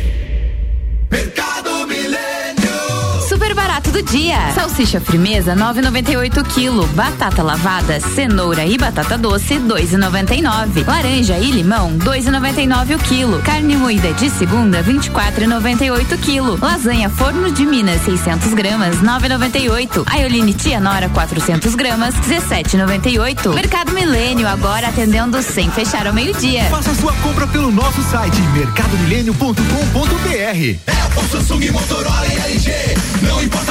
Venga. Barato do dia. Salsicha frimeza 9,98 quilo. Batata lavada, cenoura e batata doce 2,99. Laranja e limão 2,99 o quilo. Carne moída de segunda 24,98 quilo. Lasanha forno de Minas 600 gramas 9,98. Aioline tia nora 400 gramas 17,98. Mercado Milênio agora atendendo sem fechar ao meio-dia. Faça sua compra pelo nosso site mercadomilênio.com.br. Apple, Samsung, Motorola e LG. Não importa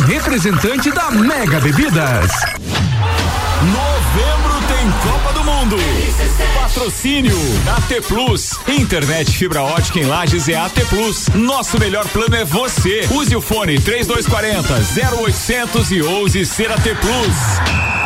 representante da Mega Bebidas. Novembro tem Copa do Mundo. Patrocínio AT Plus. Internet fibra ótica em Lages é AT Plus. Nosso melhor plano é você. Use o fone 3240 0800 e ouse ser AT Plus.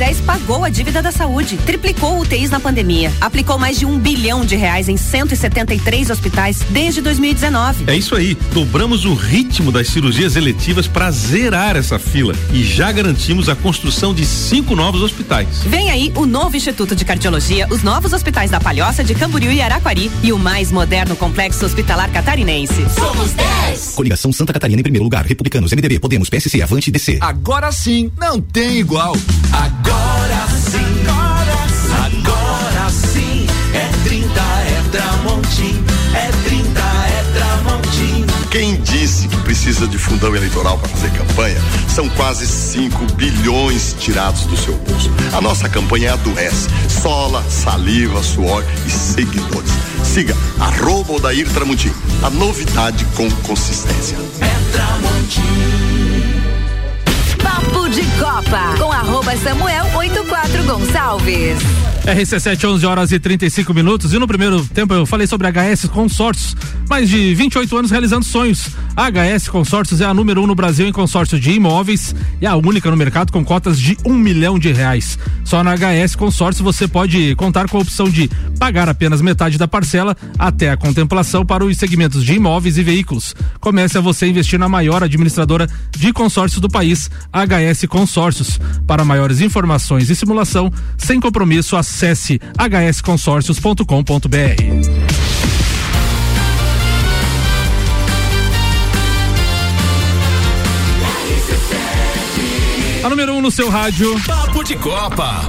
Moisés pagou a dívida da saúde, triplicou UTIs na pandemia, aplicou mais de um bilhão de reais em 173 hospitais desde 2019. É isso aí, dobramos o ritmo das cirurgias eletivas para zerar essa fila e já garantimos a construção de cinco novos hospitais. Vem aí o novo Instituto de Cardiologia, os novos hospitais da Palhoça, de Camboriú e Araquari e o mais moderno complexo hospitalar catarinense. Somos 10. Coligação Santa Catarina em primeiro lugar. Republicanos, MDB, Podemos, PSC, Avante e DC. Agora sim, não tem igual. Agora sim, agora sim, agora sim. É 30, é Tramontim. É 30, é Tramontim. Quem disse que precisa de fundão eleitoral para fazer campanha são quase 5 bilhões tirados do seu bolso. A nossa campanha adoece. Sola, saliva, suor e seguidores. Siga arroba Odair Tramontim. A novidade com consistência. É Tramontim. De Copa com arroba Samuel 84 Gonçalves. RC7, 11 horas e 35 minutos. E no primeiro tempo eu falei sobre HS Consórcios. Mais de 28 anos realizando sonhos. A HS Consórcios é a número um no Brasil em consórcio de imóveis e a única no mercado com cotas de um milhão de reais. Só na HS Consórcio você pode contar com a opção de pagar apenas metade da parcela até a contemplação para os segmentos de imóveis e veículos. Comece a você investir na maior administradora de consórcios do país, HS Consórcios. Para maiores informações e simulação, sem compromisso, acesse hsconsórcios.com.br. A número 1 um no seu rádio. Papo de Copa.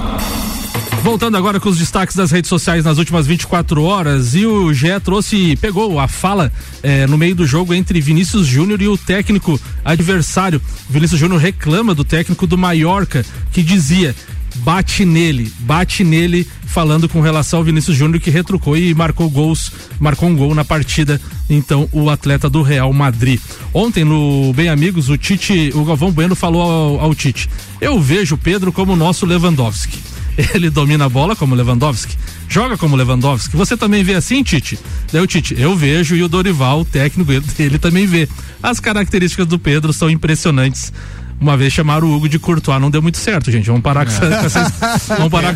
Voltando agora com os destaques das redes sociais nas últimas 24 horas, e o Gé trouxe, pegou a fala eh, no meio do jogo entre Vinícius Júnior e o técnico adversário. Vinícius Júnior reclama do técnico do Mallorca, que dizia: bate nele, bate nele, falando com relação ao Vinícius Júnior que retrucou e marcou gols, marcou um gol na partida, então o atleta do Real Madrid. Ontem no Bem Amigos, o Tite, o Galvão Bueno falou ao, ao Tite: "Eu vejo o Pedro como nosso Lewandowski. Ele domina a bola como Lewandowski, joga como Lewandowski. Você também vê assim, Tite?" Daí o Tite: "Eu vejo e o Dorival, o técnico, ele também vê. As características do Pedro são impressionantes." Uma vez chamaram o Hugo de Courtois, não deu muito certo, gente. Vamos parar com, essa, com essa- vamos parar,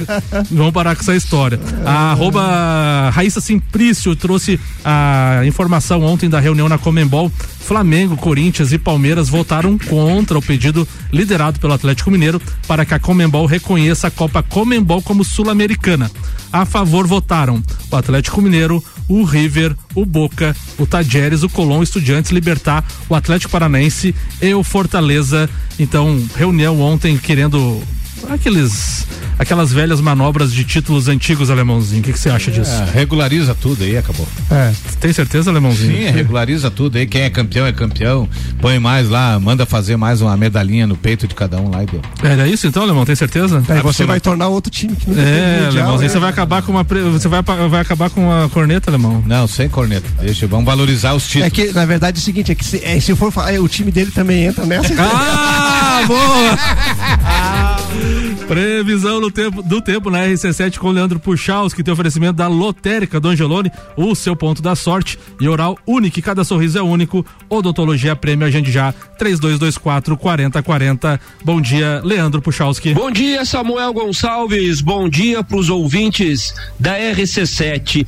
vamos parar com essa história. A arroba Raíssa Simplício trouxe a informação ontem da reunião na Comembol. Flamengo, Corinthians e Palmeiras votaram contra o pedido liderado pelo Atlético Mineiro para que a Comembol reconheça a Copa Comembol como sul-americana. A favor votaram o Atlético Mineiro, o River, o Boca, o Tajeres, o Colón, o Estudiantes, Libertar, o Atlético Paranaense e o Fortaleza. Então, reunião ontem querendo aqueles aquelas velhas manobras de títulos antigos, alemãozinho. O que você acha disso? É, regulariza tudo aí, acabou. É, tem certeza, alemãozinho? Sim, regulariza tudo aí. Quem é campeão é campeão. Põe mais lá, manda fazer mais uma medalhinha no peito de cada um lá e deu. Era isso então, alemão? Tem certeza? Aí você vai tornar outro time que teve É, mundial, alemãozinho, né? você vai acabar com uma pre- você vai, vai acabar com uma corneta, alemão. Não, sem corneta. Deixa, vamos valorizar os títulos. É que, na verdade, é o seguinte, é que se, é, se for falar, é, o time dele também entra nessa. Ah, boa! Previsão do tempo, do tempo na RC7 com Leandro Puchaus, que tem oferecimento da Lotérica do Angelone, o seu ponto da sorte e oral único, cada sorriso é único. Odontologia Prêmio Agende Já, 3224 4040. Bom dia, Leandro Puchalski. Bom dia, Samuel Gonçalves. Bom dia para os ouvintes da RC7.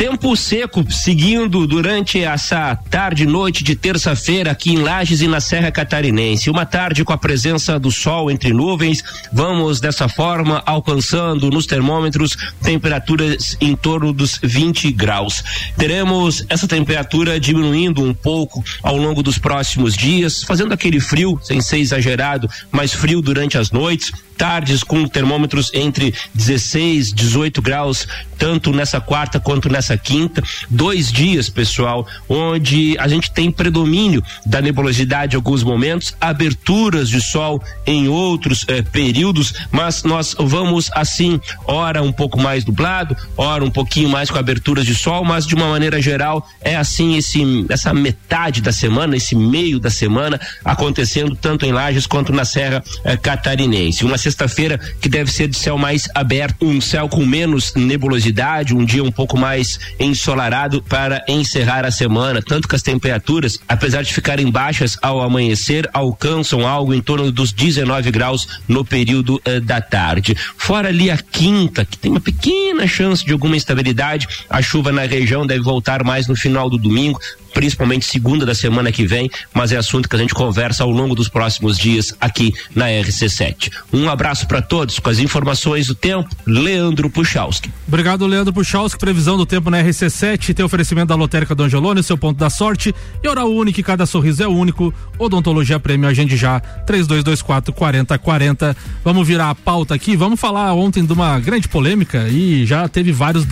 Tempo seco seguindo durante essa tarde noite de terça-feira aqui em Lages e na Serra Catarinense. Uma tarde com a presença do sol entre nuvens. Vamos dessa forma alcançando nos termômetros temperaturas em torno dos 20 graus. Teremos essa temperatura diminuindo um pouco ao longo dos próximos dias, fazendo aquele frio, sem ser exagerado, mas frio durante as noites tardes com termômetros entre 16, 18 graus, tanto nessa quarta quanto nessa quinta. Dois dias, pessoal, onde a gente tem predomínio da nebulosidade em alguns momentos, aberturas de sol em outros eh, períodos, mas nós vamos assim, ora um pouco mais nublado, ora um pouquinho mais com aberturas de sol, mas de uma maneira geral é assim esse essa metade da semana, esse meio da semana acontecendo tanto em Lages quanto na Serra eh, Catarinense. Uma sexta-feira que deve ser de céu mais aberto, um céu com menos nebulosidade, um dia um pouco mais ensolarado para encerrar a semana, tanto que as temperaturas, apesar de ficarem baixas ao amanhecer, alcançam algo em torno dos 19 graus no período eh, da tarde. Fora ali a quinta, que tem uma pequena chance de alguma instabilidade, a chuva na região deve voltar mais no final do domingo, principalmente segunda da semana que vem, mas é assunto que a gente conversa ao longo dos próximos dias aqui na RC7. Um abraço para todos com as informações do tempo, Leandro Puchalski. Obrigado, Leandro Puchalski. Previsão do tempo na RC7, tem oferecimento da Lotérica do Angelone, seu ponto da sorte. E oral único, cada sorriso é único. Odontologia Prêmio Agende Já, 3224 4040. Vamos virar a pauta aqui. Vamos falar ontem de uma grande polêmica e já teve vários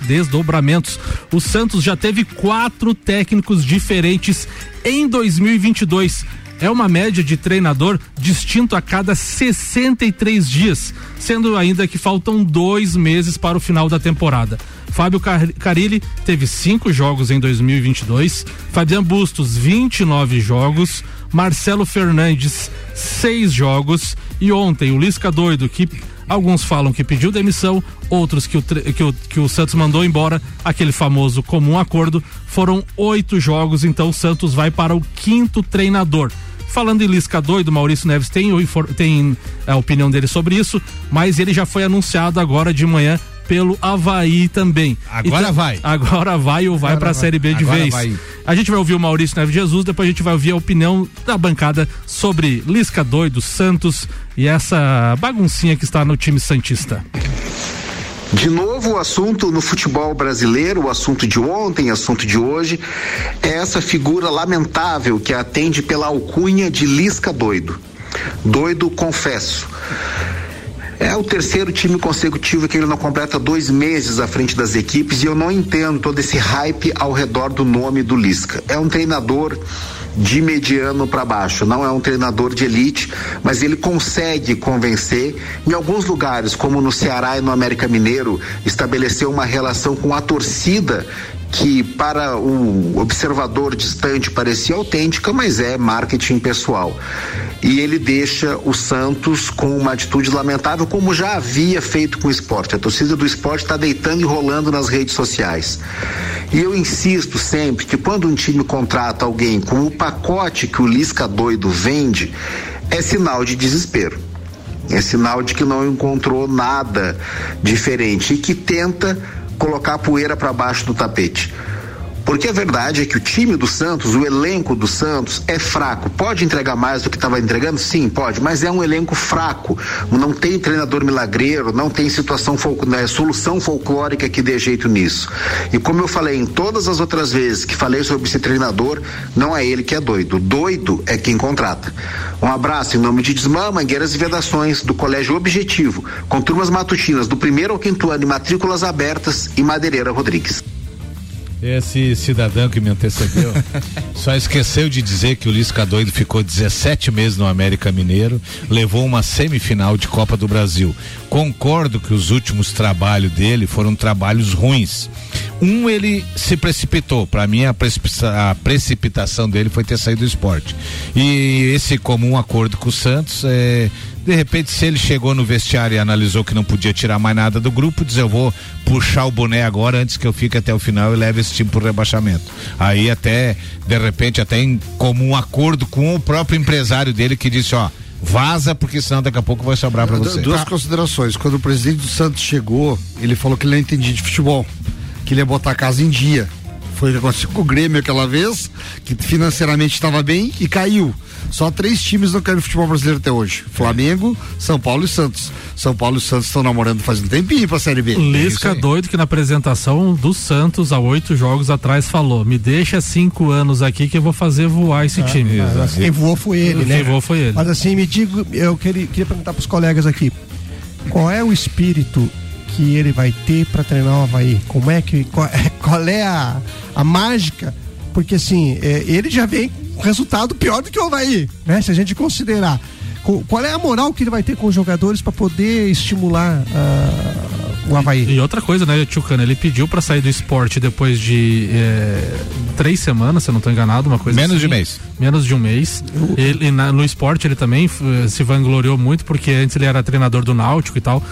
desdobramentos. O Santos já teve quatro técnicos diferentes em 2022. É uma média de treinador distinto a cada 63 dias, sendo ainda que faltam dois meses para o final da temporada. Fábio Car- Carilli teve cinco jogos em 2022, Fabian Bustos 29 jogos, Marcelo Fernandes seis jogos e ontem o Lisca doido que Alguns falam que pediu demissão, outros que o, que o, que o Santos mandou embora, aquele famoso comum acordo. Foram oito jogos, então o Santos vai para o quinto treinador. Falando em Lisca doido, Maurício Neves tem, tem a opinião dele sobre isso, mas ele já foi anunciado agora de manhã pelo Havaí também. Agora vai. Agora vai ou vai para a. Série B de Agora vez. vai. A gente vai ouvir o Maurício Neves Jesus, depois a gente vai ouvir a opinião da bancada sobre Lisca doido, Santos e essa baguncinha que está no time Santista. De novo, o assunto no futebol brasileiro, o assunto de ontem, assunto de hoje, é essa figura lamentável que atende pela alcunha de Lisca doido. Doido, confesso. É o terceiro time consecutivo que ele não completa dois meses à frente das equipes e eu não entendo todo esse hype ao redor do nome do Lisca. É um treinador de mediano para baixo, não é um treinador de elite, mas ele consegue convencer. Em alguns lugares, como no Ceará e no América Mineiro, estabeleceu uma relação com a torcida que para o observador distante parecia autêntica, mas é marketing pessoal. E ele deixa o Santos com uma atitude lamentável, como já havia feito com o esporte. A torcida do esporte está deitando e rolando nas redes sociais. E eu insisto sempre que quando um time contrata alguém com o pacote que o Lisca doido vende, é sinal de desespero. É sinal de que não encontrou nada diferente e que tenta colocar a poeira para baixo do tapete. Porque a verdade é que o time do Santos, o elenco do Santos é fraco. Pode entregar mais do que estava entregando? Sim, pode, mas é um elenco fraco. Não tem treinador milagreiro, não tem situação né, solução folclórica que dê jeito nisso. E como eu falei em todas as outras vezes que falei sobre esse treinador, não é ele que é doido. Doido é quem contrata. Um abraço em nome de Desmã, Mangueiras e Vedações, do Colégio Objetivo, com turmas matutinas do primeiro ao quinto ano e matrículas abertas e Madeireira Rodrigues. Esse cidadão que me antecedeu só esqueceu de dizer que o Lisca doido ficou 17 meses no América Mineiro, levou uma semifinal de Copa do Brasil. Concordo que os últimos trabalhos dele foram trabalhos ruins. Um, ele se precipitou. Para mim, a, a precipitação dele foi ter saído do esporte. E esse comum acordo com o Santos é. De repente, se ele chegou no vestiário e analisou que não podia tirar mais nada do grupo, diz eu vou puxar o boné agora antes que eu fique até o final e leve esse time pro rebaixamento. Aí até, de repente, até em comum acordo com o próprio empresário dele que disse, ó, vaza, porque senão daqui a pouco vai sobrar pra Du- você. Duas considerações. Quando o presidente do Santos chegou, ele falou que ele não entendia de futebol, que ele ia botar a casa em dia. Foi o que aconteceu com o Grêmio aquela vez, que financeiramente estava bem e caiu. Só três times não querem futebol brasileiro até hoje: Flamengo, São Paulo e Santos. São Paulo e Santos estão namorando faz um tempinho pra Série B. Lisca doido que na apresentação do Santos há oito jogos atrás falou: me deixa cinco anos aqui que eu vou fazer voar esse Ah, time. mas Quem voou foi ele, né? Quem voou foi ele. Mas assim, me digo, eu queria, queria perguntar pros colegas aqui, qual é o espírito que ele vai ter para treinar o Havaí? Como é que, qual, qual é a, a mágica? Porque assim, é, ele já vem com resultado pior do que o Havaí, né? Se a gente considerar. Co- Qual é a moral que ele vai ter com os jogadores para poder estimular ah, o Havaí? E outra coisa, né, Tio Cano, ele pediu pra sair do esporte depois de é, três semanas, se eu não tô enganado, uma coisa Menos assim. de mês. Menos de um mês. Ele, na- no esporte ele também se vangloriou muito, porque antes ele era treinador do Náutico e tal.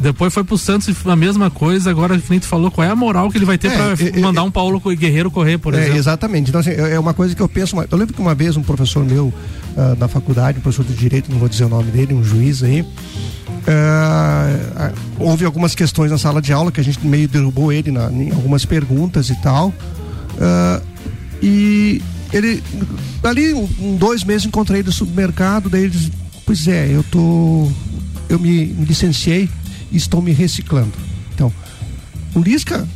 Depois foi pro Santos e a mesma coisa. Agora o Finito falou qual é a moral que ele vai ter É, pra é, mandar um Paulo Guerreiro correr, por É, exemplo. exatamente. Então, assim, é é uma coisa que eu penso. Eu lembro que uma vez um professor meu ah, da faculdade, um professor de direito, não vou dizer o nome dele, um juiz aí. ah, houve algumas questões na sala de aula que a gente meio derrubou ele na- em algumas perguntas e tal. Ah, e ele, ali, um, dois meses, encontrei ele no supermercado. Daí ele disse: Pois é, eu tô. Eu me, me licenciei estou me reciclando. Então, o Lisca,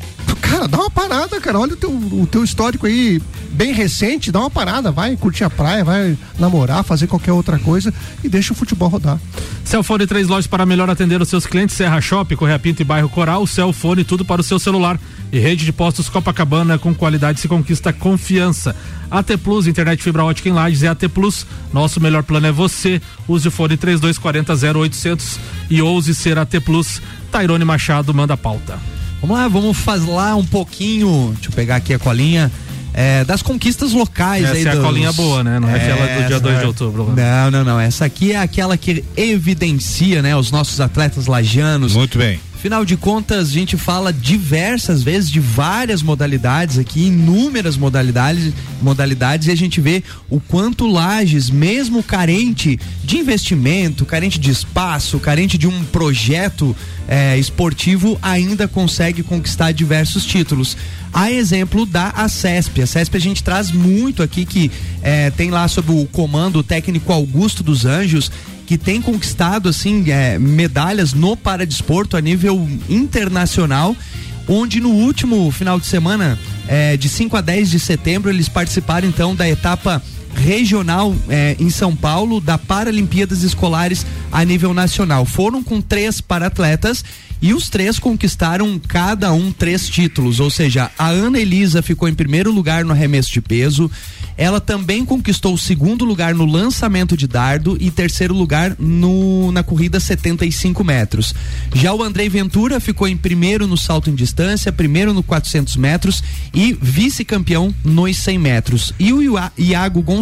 cara, dá uma parada, cara. Olha o teu, o teu histórico aí, bem recente, dá uma parada, vai curtir a praia, vai namorar, fazer qualquer outra coisa e deixa o futebol rodar. Celfone três lojas para melhor atender os seus clientes, Serra Shop, Correia Pinto e Bairro Coral, Celfone, tudo para o seu celular. E rede de postos Copacabana, com qualidade se conquista confiança. AT Plus, internet fibra ótica em Lages é AT Plus. Nosso melhor plano é você. Use o fone 3240 0800 e ouse ser AT Plus. Tairone Machado manda a pauta. Vamos lá, vamos falar um pouquinho. Deixa eu pegar aqui a colinha. é, das conquistas locais. Essa aí é a dos- colinha boa, né? Não é aquela do dia 2 de outubro. Não, não, não. Essa aqui é aquela que evidencia, né, os nossos atletas lajanos. Muito bem. Afinal de contas, a gente fala diversas vezes de várias modalidades aqui, inúmeras modalidades, modalidades, e a gente vê o quanto Lages, mesmo carente de investimento, carente de espaço, carente de um projeto eh, esportivo, ainda consegue conquistar diversos títulos. A exemplo da ACESP. A CESP a gente traz muito aqui que eh, tem lá sob o comando o técnico Augusto dos Anjos que tem conquistado assim é, medalhas no paradesporto a nível internacional, onde no último final de semana, é, de 5 a 10 de setembro, eles participaram então da etapa regional é, em São Paulo da Paralimpíadas Escolares a nível nacional. Foram com três para-atletas e os três conquistaram cada um três títulos, ou seja, a Ana Elisa ficou em primeiro lugar no arremesso de peso, ela também conquistou o segundo lugar no lançamento de dardo e terceiro lugar no, na corrida 75 metros. Já o Andrei Ventura ficou em primeiro no salto em distância, primeiro no 400 metros e vice-campeão nos 100 metros. E o Ia- Iago Gonçalves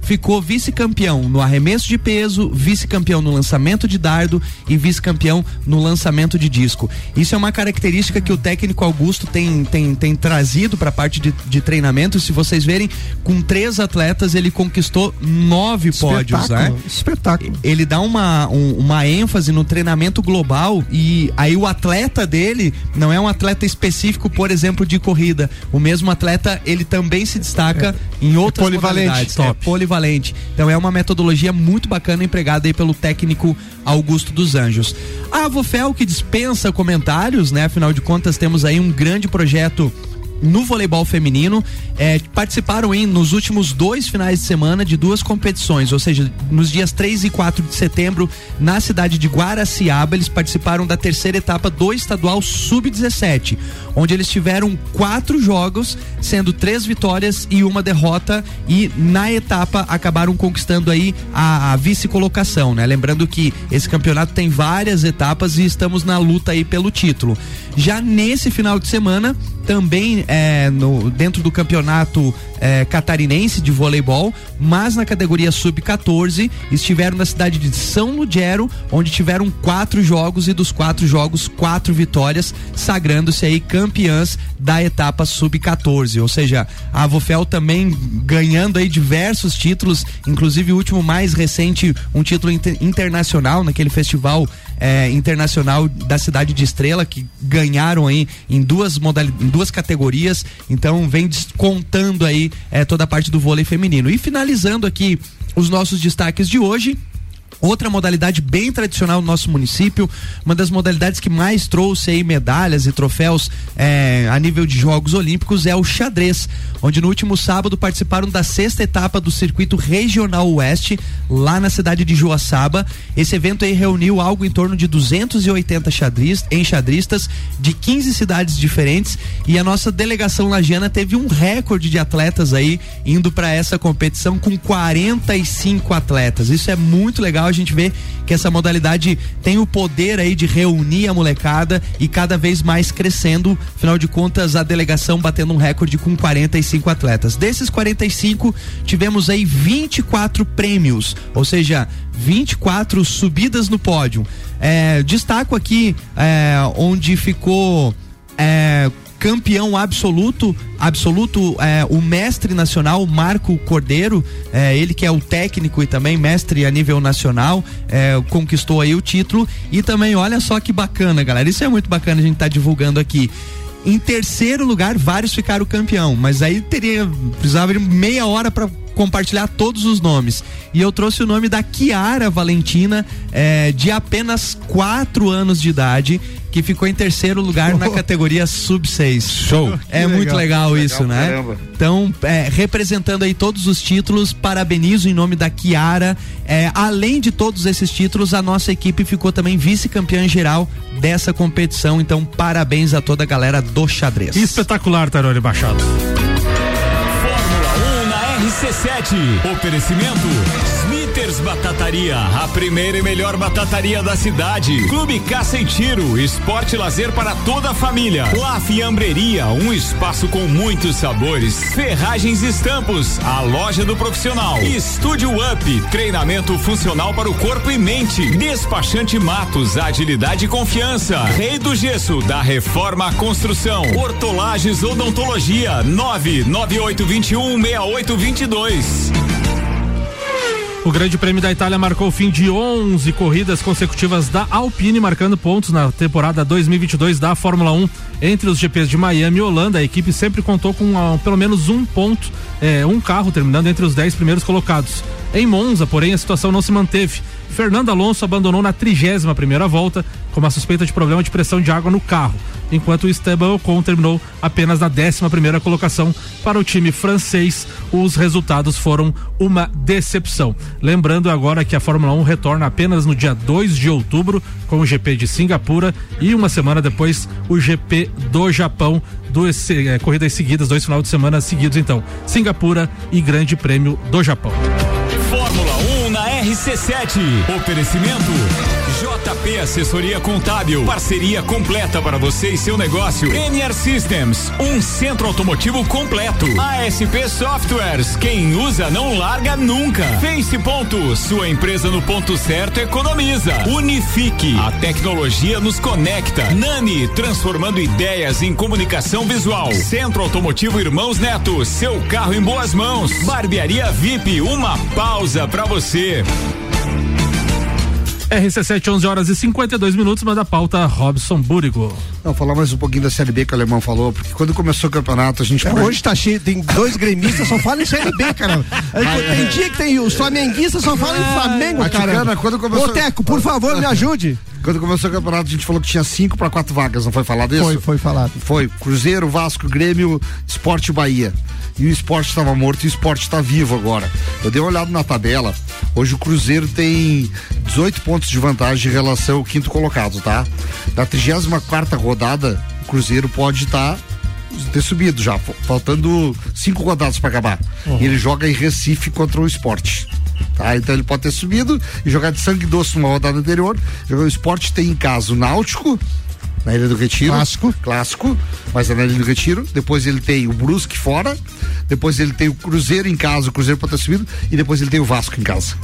ficou vice-campeão no arremesso de peso, vice-campeão no lançamento de dardo e vice-campeão no lançamento de disco. Isso é uma característica que o técnico Augusto tem, tem, tem trazido para a parte de, de treinamento. Se vocês verem, com três atletas ele conquistou nove pódios, né? Espetáculo. Ele dá uma, um- uma ênfase no treinamento global e aí o atleta dele não é um atleta específico, por exemplo, de corrida. O mesmo atleta, ele também se destaca em outras polivalente. É polivalente. Então é uma metodologia muito bacana empregada aí pelo técnico Augusto dos Anjos. A Avofel que dispensa comentários, né? Afinal de contas, temos aí um grande projeto no voleibol feminino. É, participaram em, nos últimos dois finais de semana de duas competições, ou seja, nos dias 3 e 4 de setembro, na cidade de Guaraciaba, eles participaram da terceira etapa do estadual sub-17, onde eles tiveram quatro jogos, sendo três vitórias e uma derrota, e na etapa acabaram conquistando aí a, a vice-colocação, né? Lembrando que esse campeonato tem várias etapas e estamos na luta aí pelo título. Já nesse final de semana, também é, no, dentro do campeonato é, catarinense de voleibol, mas na categoria sub-14, estiveram na cidade de São Lugero, onde tiveram quatro jogos e dos quatro jogos, quatro vitórias, sagrando-se aí campeãs da etapa sub-14. Ou seja, a Avofel também ganhando aí diversos títulos, inclusive o último mais recente, um título inter- internacional naquele festival é, internacional da cidade de Estrela, que ganharam aí em duas em duas categorias. Então vem descontando aí é, toda a parte do vôlei feminino. E finalizando aqui os nossos destaques de hoje. Outra modalidade bem tradicional no nosso município, uma das modalidades que mais trouxe aí medalhas e troféus eh, a nível de Jogos Olímpicos é o xadrez, onde no último sábado participaram da sexta etapa do Circuito Regional Oeste, lá na cidade de Joaçaba. Esse evento aí reuniu algo em torno de 280 xadriz, enxadristas de 15 cidades diferentes e a nossa delegação lagiana teve um recorde de atletas aí indo para essa competição com 45 atletas. Isso é muito legal a gente vê que essa modalidade tem o poder aí de reunir a molecada e cada vez mais crescendo. Afinal de contas, a delegação batendo um recorde com 45 atletas. Desses 45, tivemos aí 24 prêmios, ou seja, 24 subidas no pódio. É, destaco aqui é, onde ficou é, campeão absoluto, absoluto, é, o mestre nacional Marco Cordeiro, é, ele que é o técnico e também mestre a nível nacional, é, conquistou aí o título e também olha só que bacana, galera, isso é muito bacana a gente tá divulgando aqui. Em terceiro lugar, vários ficaram campeão, mas aí teria precisava de meia hora para compartilhar todos os nomes. E eu trouxe o nome da Kiara Valentina, é, de apenas quatro anos de idade, que ficou em terceiro lugar na categoria sub-6. Show. É Que muito legal, legal. isso, Legal, né? caramba. Então, é, representando aí todos os títulos, parabenizo em nome da Kiara. É, além de todos esses títulos, a nossa equipe ficou também vice-campeã geral dessa competição. Então, parabéns a toda a galera do xadrez. Espetacular, Tarone Machado. Fórmula 1 na RC7. Oferecimento Peters Batataria, a primeira e melhor batataria da cidade. Clube Caça e Tiro, esporte e lazer para toda a família. La Fiambreria, um espaço com muitos sabores. Ferragens e Estampos, a loja do profissional. Estúdio Up, treinamento funcional para o corpo e mente. Despachante Matos, agilidade e confiança. Rei do Gesso, da Reforma à Construção. Hortolagens Odontologia, 99821 6822. O Grande Prêmio da Itália marcou o fim de 11 corridas consecutivas da Alpine, marcando pontos na temporada 2022 da Fórmula 1. Entre os GPs de Miami e Holanda, a equipe sempre contou com ah, pelo menos um ponto, eh, um carro terminando entre os 10 primeiros colocados. Em Monza, porém, a situação não se manteve. Fernando Alonso abandonou na 31 primeira volta com uma suspeita de problema de pressão de água no carro, enquanto Esteban Ocon terminou apenas na 11 primeira colocação para o time francês. Os resultados foram uma decepção. Lembrando agora que a Fórmula 1 retorna apenas no dia 2 de outubro com o GP de Singapura e uma semana depois o GP do Japão. Duas eh, corridas seguidas, dois final de semana seguidos então. Singapura e Grande Prêmio do Japão. Fórmula 1 na RC7. Oferecimento JP Assessoria Contábil. Parceria completa para você e seu negócio. NR Systems, um centro automotivo completo. ASP Softwares, quem usa não larga nunca. Face Ponto, sua empresa no ponto certo economiza. Unifique, a tecnologia nos conecta. Nani, transformando ideias em comunicação visual. Centro Automotivo Irmãos Neto, seu carro em boas mãos. Barbearia VIP, uma pausa para você. RC7, 11 horas e 52 minutos, manda a pauta Robson Búrigo. Não, falar mais um pouquinho da Série B que o alemão falou, porque quando começou o campeonato, a gente. É, hoje tá cheio, tem dois gremistas, só falam em Série B, cara. Tem dia que tem os flamenguistas só falam em Flamengo, cara. Quando começou- Ô, Teco, por favor, me ajude. Quando começou o campeonato, a gente falou que tinha cinco para quatro vagas, não foi falado isso? Foi, foi falado. Foi. Cruzeiro, Vasco, Grêmio, Esporte e Bahia. E o esporte estava morto e o esporte está vivo agora. Eu dei uma olhada na tabela. Hoje o Cruzeiro tem 18 pontos de vantagem em relação ao quinto colocado, tá? Na 34 rodada, o Cruzeiro pode estar. ter subido já, fa- faltando cinco rodadas para acabar. E ele joga em Recife contra o esporte. Tá? Então ele pode ter subido e jogar de sangue doce numa rodada anterior. O esporte tem em casa o Náutico, na Ilha do Retiro. Clássico. Clássico, mas é na Ilha do Retiro. Depois ele tem o Brusque fora. Depois ele tem o Cruzeiro em casa, o Cruzeiro pode ter subido. E depois ele tem o Vasco em casa.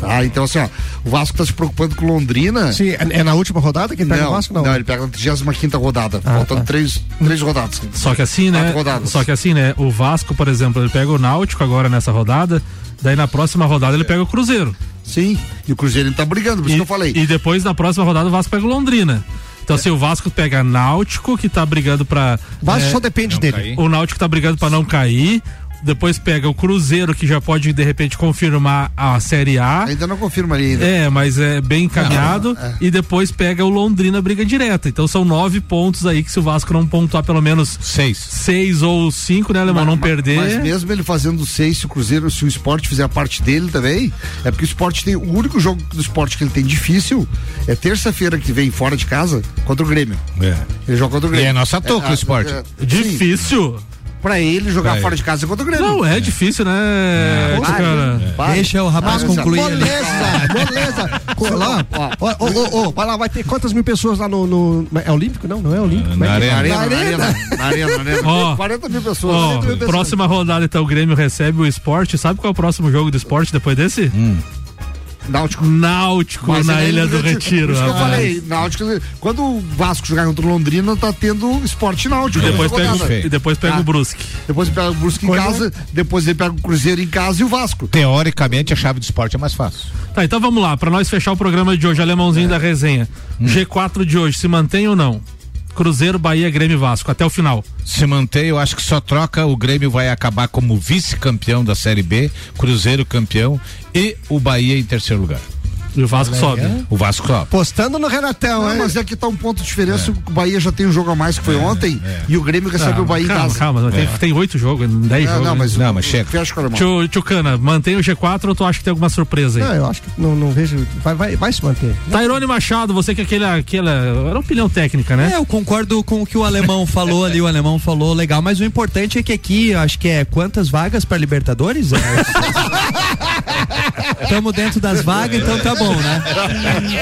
Tá? Então, assim, ó, o Vasco tá se preocupando com Londrina. Sim, é, é na última rodada que ele pega não, o Vasco? Não. ele pega na 35 rodada, Ah, faltando tá. três, três rodadas. Só que assim, né? Quatro rodadas. Só que assim, né? O Vasco, por exemplo, ele pega o Náutico agora nessa rodada, daí na próxima rodada ele pega o Cruzeiro. Sim, e o Cruzeiro ele tá brigando, por isso que eu falei. E depois na próxima rodada o Vasco pega o Londrina. Então, se o Vasco pega Náutico, que tá brigando pra. O Vasco é, só depende não dele. cair. O Náutico tá brigando pra não cair. Depois pega o Cruzeiro, que já pode, de repente, confirmar a Série A. Ainda não confirma ali ainda. É, mas é bem encaminhado. Não, é. E depois pega o Londrina briga direta. Então são nove pontos aí que se o Vasco não pontuar pelo menos seis, seis ou cinco, né, Alemão? não perder. Mas mesmo ele fazendo seis, se o Cruzeiro, se o esporte fizer a parte dele também, é porque o esporte tem. O único jogo do esporte que ele tem difícil é terça-feira que vem fora de casa contra o Grêmio. É. Ele joga contra o Grêmio. E é nossa toca o esporte. Difícil. Pra ele jogar Pra fora de casa contra o Grêmio. Não, é, difícil, né, Vai, cara? vai. Deixa o rapaz Ah, concluir. Beleza, lá, ó, ó, ó, ó, vai lá, vai ter quantas mil pessoas lá no. no- é Olímpico? Não, não é Olímpico. Na é é? arena. Na arena, na arena, na arena, na arena. Ó. 40 mil pessoas. Ó, 40 mil pessoas. próxima rodada, então, o Grêmio recebe o esporte. Sabe qual é o próximo jogo do esporte depois desse? Náutico. Náutico Mas na é Ilha do Retiro. Por isso que eu falei, Náutico, quando o Vasco jogar contra o Londrina, tá tendo esporte náutico. E depois pega, o, e depois pega Ah. o Brusque. Depois pega o Brusque em casa, depois ele pega o Cruzeiro em casa e o Vasco. Teoricamente, a chave do esporte é mais fácil. Tá, então vamos lá, pra nós fechar o programa de hoje, alemãozinho da resenha. G4 de hoje, se mantém ou não? Cruzeiro, Bahia, Grêmio e Vasco, até o final. Se mantém, eu acho que só troca, o Grêmio vai acabar como vice-campeão da Série B, Cruzeiro campeão e o Bahia em terceiro lugar. E o Vasco sobe. O Vasco sobe. Postando no Renatão, Não, hein? mas é que tá um ponto de diferença. O Bahia já tem um jogo a mais que foi ontem e o Grêmio recebe Ah, o Bahia em calma, casa. calma, mas tem, tem oito jogos, dez É, jogos. não, né? mas, Não, mas chega. Tio, tio Cana, mantém o G4 ou tu acha que tem alguma surpresa aí? Não, eu acho que não, não vejo. Vai, vai, vai se manter. Tairone Machado, você que é aquele, aquela. Era opinião técnica, né? É, eu concordo com o que o alemão falou ali, o alemão falou legal, mas o importante é que aqui, eu acho que é quantas vagas para Libertadores? É, Estamos dentro das vagas, então tá bom, né?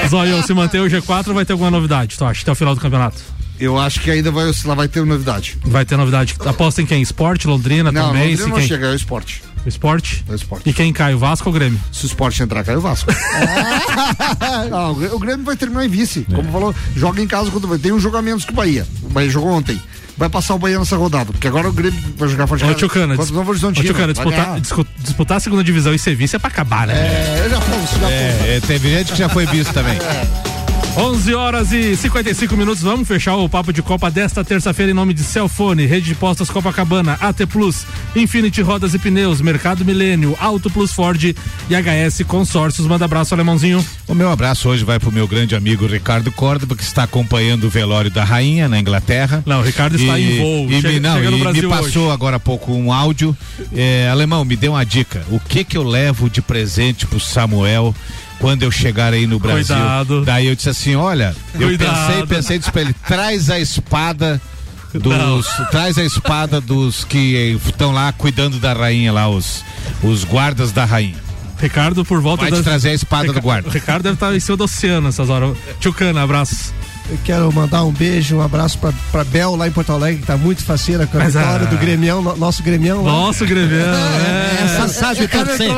Zóio, se manter o G4, vai ter alguma novidade, tu acha, até o final do campeonato? Eu acho que ainda vai oscilar, vai ter novidade. Vai ter novidade. Aposta em quem? Esporte, Londrina, Não, também? Londrina não quem? chega, é o esporte. O esporte? É o esporte. E quem cai, o Vasco ou o Grêmio? Se o esporte entrar, cai o Vasco. Não, o Grê- o Grêmio vai terminar em vice. Como falou, joga em casa contra o Bahia. Tem um menos que o Bahia. O Bahia jogou ontem. Vai passar o Bahia nessa rodada, porque agora o Grêmio vai jogar fora de casa Tchucana, dis- Novo Horizontino. Tchucana, disputar, disputar a segunda divisão e ser vice é pra acabar, né? É, já fomos, já fomos. É, é, teve gente que já foi visto também. 11 horas e 55 minutos. Vamos fechar o papo de Copa desta terça-feira em nome de Celfone, Rede de Postas Copacabana, AT Plus, Infinity Rodas e Pneus, Mercado Milênio, Auto Plus Ford e HS Consórcios. Manda abraço, alemãozinho. O meu abraço hoje vai pro meu grande amigo Ricardo Córdoba, que está acompanhando o velório da rainha na Inglaterra. Não, o Ricardo está em voo, E, chega- me, não, e me passou hoje. agora há pouco um áudio. É, alemão, me dê uma dica. O que que eu levo de presente pro Samuel? Quando eu chegar aí no Brasil. Cuidado. Daí eu disse assim: olha, eu Cuidado. pensei, pensei, disse pra ele, traz a espada dos. Traz a espada dos que estão lá cuidando da rainha lá, os, os guardas da rainha. Ricardo, por volta Vai te trazer a espada do guarda. O Ricardo deve estar em cima do oceano essas horas. Tio Cana, abraço. Eu quero mandar um beijo, um abraço pra, pra Bel lá em Porto Alegre, que tá muito faceira com a Mas, vitória ah, do Gremião, no- nosso Gremião. lá. Nosso Gremião, é. Essa sabe torcer.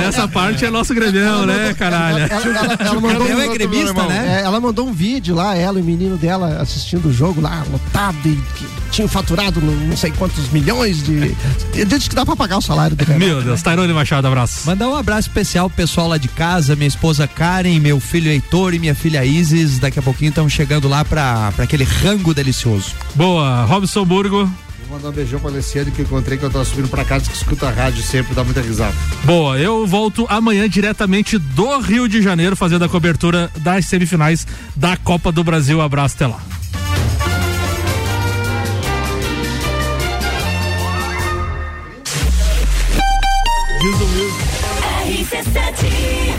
Nessa parte é nosso Gremião, né, caralho? Ela, ela- ela mandou Gremião é um- gremista, né? É, ela mandou um vídeo lá, ela e o menino dela assistindo o jogo lá, lotado, e que tinham faturado não sei quantos milhões de. Diz que dá pra pagar o salário do Grêmio. Meu Deus, Tairone Machado, abraço. Mandar um abraço especial pro pessoal lá de casa, minha esposa Karen, meu filho Heitor e minha filha Isis. Daqui a pouquinho estão chegando lá pra, pra aquele rango delicioso. Boa, Robson Burgo. Vou mandar um beijão pra Alessiane que eu encontrei que eu tava subindo pra casa, que escuta a rádio sempre, dá muita risada. Boa, eu volto amanhã diretamente do Rio de Janeiro fazendo a cobertura das semifinais da Copa do Brasil. Abraço, até lá. RC7